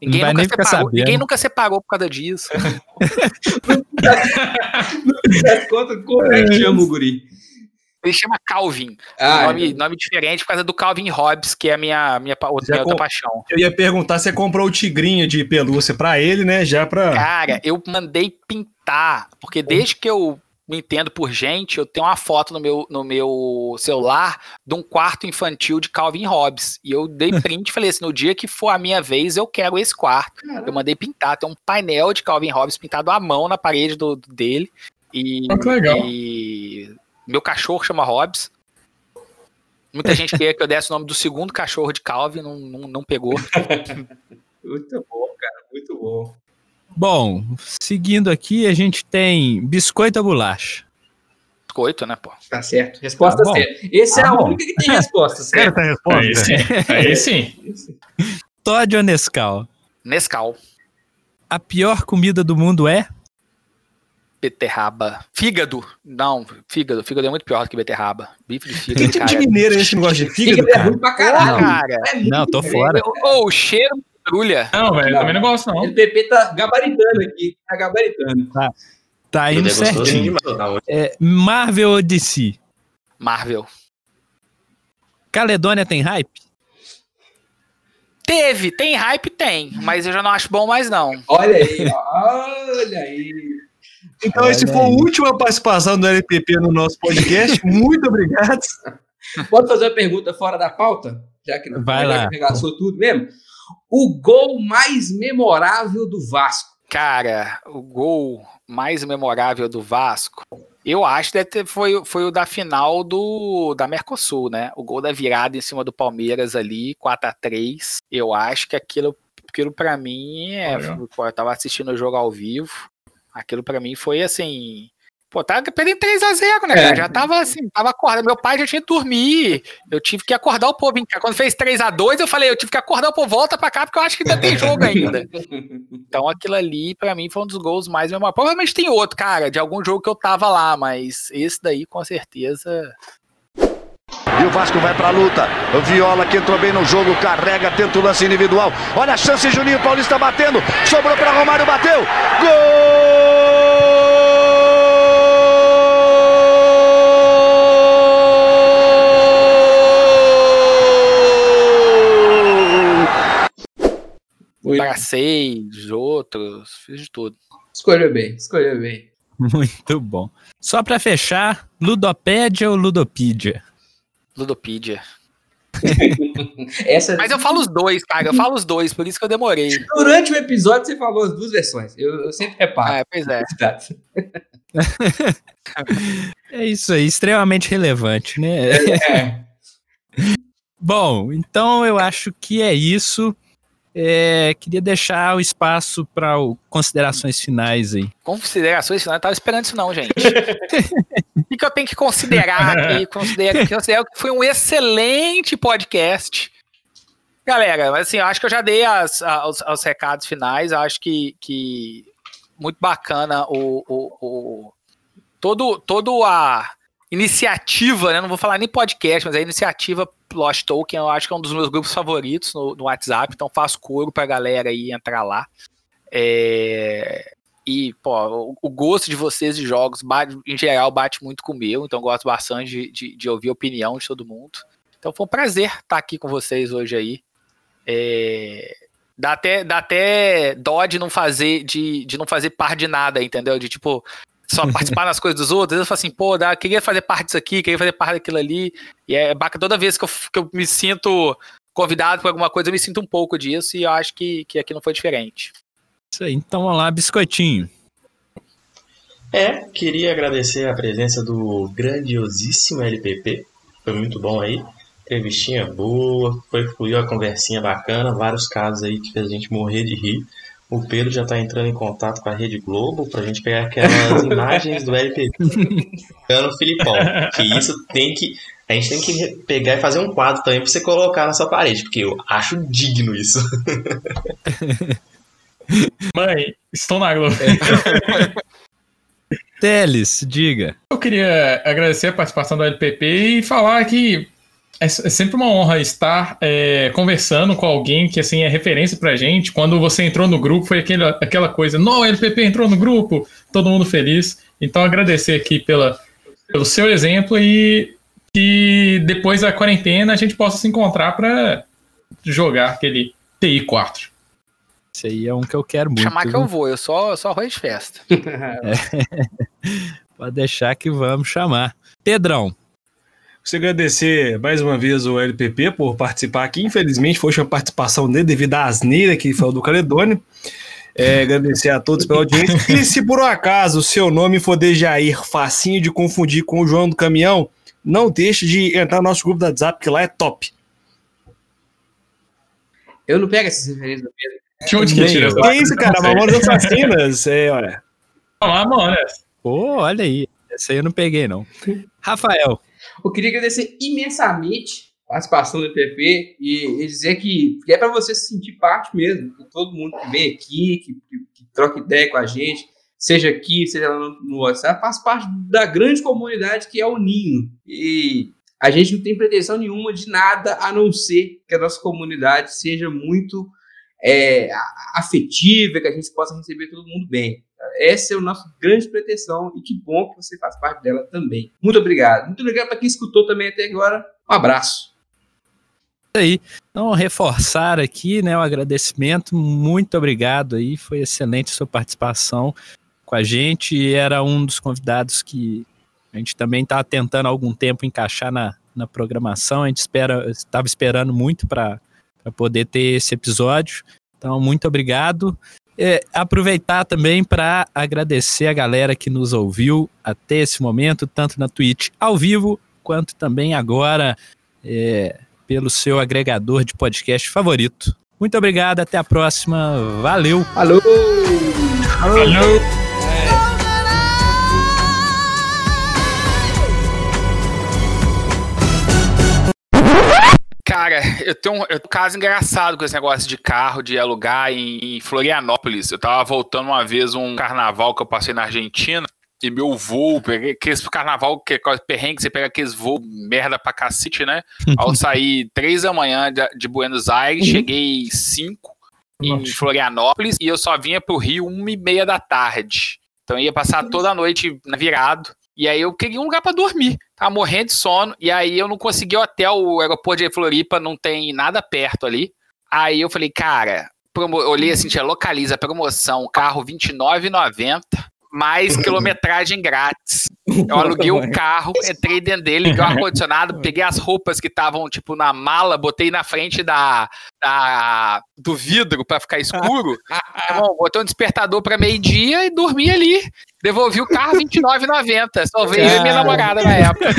Ninguém, nunca separou, sabendo. ninguém nunca separou por causa disso. Das contas, como é que chama o guri? Ele chama Calvin. Ah, nome, nome diferente por causa do Calvin Hobbes, que é a minha, minha, outra, minha outra paixão. Eu ia perguntar se você comprou o tigrinho de pelúcia pra ele, né? Já pra. Cara, eu mandei pintar, porque desde que eu me entendo por gente, eu tenho uma foto no meu, no meu celular de um quarto infantil de Calvin Hobbes. E eu dei print e falei assim: no dia que for a minha vez, eu quero esse quarto. Eu mandei pintar, tem um painel de Calvin Hobbes pintado à mão na parede do, dele. E, Ah, que legal. e meu cachorro chama Hobbes. Muita gente queria que eu desse o nome do segundo cachorro de Calvin, não, não, não pegou. Muito bom, cara, muito bom. Bom, seguindo aqui, a gente tem biscoito ou bolacha? Biscoito, né, pô? Tá certo. Resposta Tá certa. Esse é Tá a bom. única que tem resposta certa. Certa resposta. Aí sim. Aí sim. Todd ou Nescau? Nescau. A pior comida do mundo é? Beterraba. Fígado. Não, fígado. Fígado é muito pior do que beterraba. Bife de Que fígado, tipo cara. de mineiro é esse que não gosta de fígado, Fígado é cara? ruim pra caralho. Cara, É Não, tô fora. Ô, o cheiro me brulha. Não, velho, também não gosto, não. O PP tá gabaritando aqui. Tá gabaritando. Tá Tudo indo é certinho. Tá. É, Marvel ou DC? Marvel. Caledônia tem hype? Teve, tem hype, tem. Mas eu já não acho bom mais, não. Olha aí, ó. olha aí. Então, esse foi a última participação do LPP no nosso podcast. Muito obrigado. Pode fazer uma pergunta fora da pauta? Já que não Vai lá. que arregaçou tudo mesmo. O gol mais memorável do Vasco. Cara, o gol mais memorável do Vasco, eu acho que deve ter- foi, foi o da final do da Mercosul, né? O gol da virada em cima do Palmeiras ali, 4 a 3 Eu acho que aquilo, aquilo para mim é. Olha. Eu tava assistindo o jogo ao vivo. Aquilo pra mim foi assim. Pô, tava perdendo 3x0, né, É. cara? Já tava assim, tava acordado. Meu pai já tinha que dormir. Eu tive que acordar o povo. Quando fez 3x2, eu falei, eu tive que acordar o povo, volta pra cá, porque eu acho que ainda tem jogo ainda. Então aquilo ali, pra mim, foi um dos gols mais memoráveis. Provavelmente tem outro, cara, de algum jogo que eu tava lá, mas esse daí, com certeza. E o Vasco vai pra luta. O Viola que entrou bem no jogo, carrega, tenta o lance individual. Olha a chance, Juninho Paulista batendo. Sobrou pra Romário, bateu. Gol! Os outros, fiz de tudo. Escolheu bem, escolheu bem. Muito bom. Só pra fechar, Ludopédia ou Ludopídia? Ludopedia. Essa, Mas eu falo os dois, cara. Eu falo os dois, por isso que eu demorei. Durante o episódio você falou as duas versões. Eu, eu sempre reparo. Ah, pois é. É isso aí, extremamente relevante, né? É. Bom, então eu acho que é isso. É, queria deixar o espaço para considerações finais aí. Considerações finais, eu não tava esperando isso, não, gente. O que, que eu tenho que considerar aqui? Considero, considero que foi um excelente podcast. Galera, mas assim, eu acho que eu já dei as, as- os recados finais. Eu acho que, que muito bacana o, o, o- todo, todo a iniciativa, né? Não vou falar nem podcast, mas a iniciativa Lost Token, eu acho que é um dos meus grupos favoritos no, no WhatsApp, então faço coro pra galera aí entrar lá. É, e, pô, o, gosto de vocês de jogos, bate- em geral, bate muito com o meu, então gosto bastante de, de, de ouvir a opinião de todo mundo. Então foi um prazer estar aqui com vocês hoje aí. É, dá, até, dá até dó de não fazer, de, de não fazer parte de nada, entendeu? De tipo, só participar das coisas dos outros. Eu falo assim, pô, dá, queria fazer parte disso aqui, queria fazer parte daquilo ali. E é bacana toda vez que eu, que eu me sinto convidado por alguma coisa, eu me sinto um pouco disso, e eu acho que, que aqui não foi diferente. Isso aí, então vamos lá, biscoitinho. É, queria agradecer a presença do grandiosíssimo LPP. Foi muito bom aí. Entrevistinha boa, foi fluiu a conversinha bacana, vários casos aí que fez a gente morrer de rir. O Pedro já tá entrando em contato com a Rede Globo pra gente pegar aquelas imagens do LPP. Ficando Filipão. Que isso tem que. A gente tem que pegar e fazer um quadro também pra você colocar na sua parede, porque eu acho digno isso. Mãe, estou na Globo. Teles, diga. Eu queria agradecer a participação do LPP e falar que é é sempre uma honra estar é, conversando com alguém que assim é referência pra gente. Quando você entrou no grupo, foi aquele, aquela coisa, não, o LPP entrou no grupo, todo mundo feliz. Então agradecer aqui pela, pelo seu exemplo e que depois da quarentena a gente possa se encontrar para jogar aquele TI 4. Esse aí é um que eu quero muito. Chamar que eu vou, eu só, só arroz de festa. Pode deixar que vamos chamar. Pedrão. Você agradecer mais uma vez o LPP por participar aqui. Infelizmente, foi uma participação dele devido à asneira que foi do Caledônio. É, agradecer a todos pela audiência. E se por um acaso o seu nome for Dejair, facinho de confundir com o João do Caminhão, não deixe de entrar no nosso grupo da WhatsApp, que lá é top. Eu não pego essas referências do Pedro. De onde que tira essa? Que isso, cara? Mamonas Assassinas. É, olha. Mamonas. Pô, olha aí. Essa aí eu não peguei, não. Rafael. Eu queria agradecer imensamente a participação do PP e, e dizer que, que é para você se sentir parte mesmo, com todo mundo que vem aqui, que, que, que troca ideia com a gente, seja aqui, seja lá no, no WhatsApp, faz parte da grande comunidade que é o Ninho. E a gente não tem pretensão nenhuma de nada a não ser que a nossa comunidade seja muito é, afetiva, que a gente possa receber todo mundo bem. Essa é a nossa grande pretensão e que bom que você faz parte dela também. Muito obrigado. Muito obrigado para quem escutou também até agora. Um abraço. aí. Então, reforçar aqui, né, o agradecimento. Muito obrigado aí. Foi excelente sua participação com a gente. Era um dos convidados que a gente também está tentando há algum tempo encaixar na, na programação. A gente espera, estava esperando muito para poder ter esse episódio. Então, muito obrigado. É, aproveitar também para agradecer a galera que nos ouviu até esse momento, tanto na Twitch ao vivo, quanto também agora é, pelo seu agregador de podcast favorito. Muito obrigado, até a próxima. Valeu! Alô! Valeu. Cara, eu tenho, um, eu tenho um caso engraçado com esse negócio de carro, de alugar em, em Florianópolis. Eu tava voltando uma vez um carnaval que eu passei na Argentina. E meu voo, peguei aqueles carnaval, que é perrengue, você pega aqueles voos merda pra cacete, né? Ao sair três da manhã de, de Buenos Aires, cheguei cinco em Florianópolis e eu só vinha pro Rio uma e meia da tarde. Então eu ia passar toda a noite virado. E aí eu queria um lugar pra dormir. Tava morrendo de sono. E aí eu não consegui hotel. O aeroporto de Floripa não tem nada perto ali. Aí eu falei, cara, olhei assim, tinha localiza promoção, carro R$29,90, mais quilometragem grátis. Eu aluguei o carro, entrei dentro dele, liguei o ar-condicionado, peguei as roupas que estavam, tipo, na mala, botei na frente da, da do vidro pra ficar escuro. Bom, botei um despertador pra meio-dia e dormi ali. Devolvi o carro R$29,90. Só veio eu e minha namorada na época.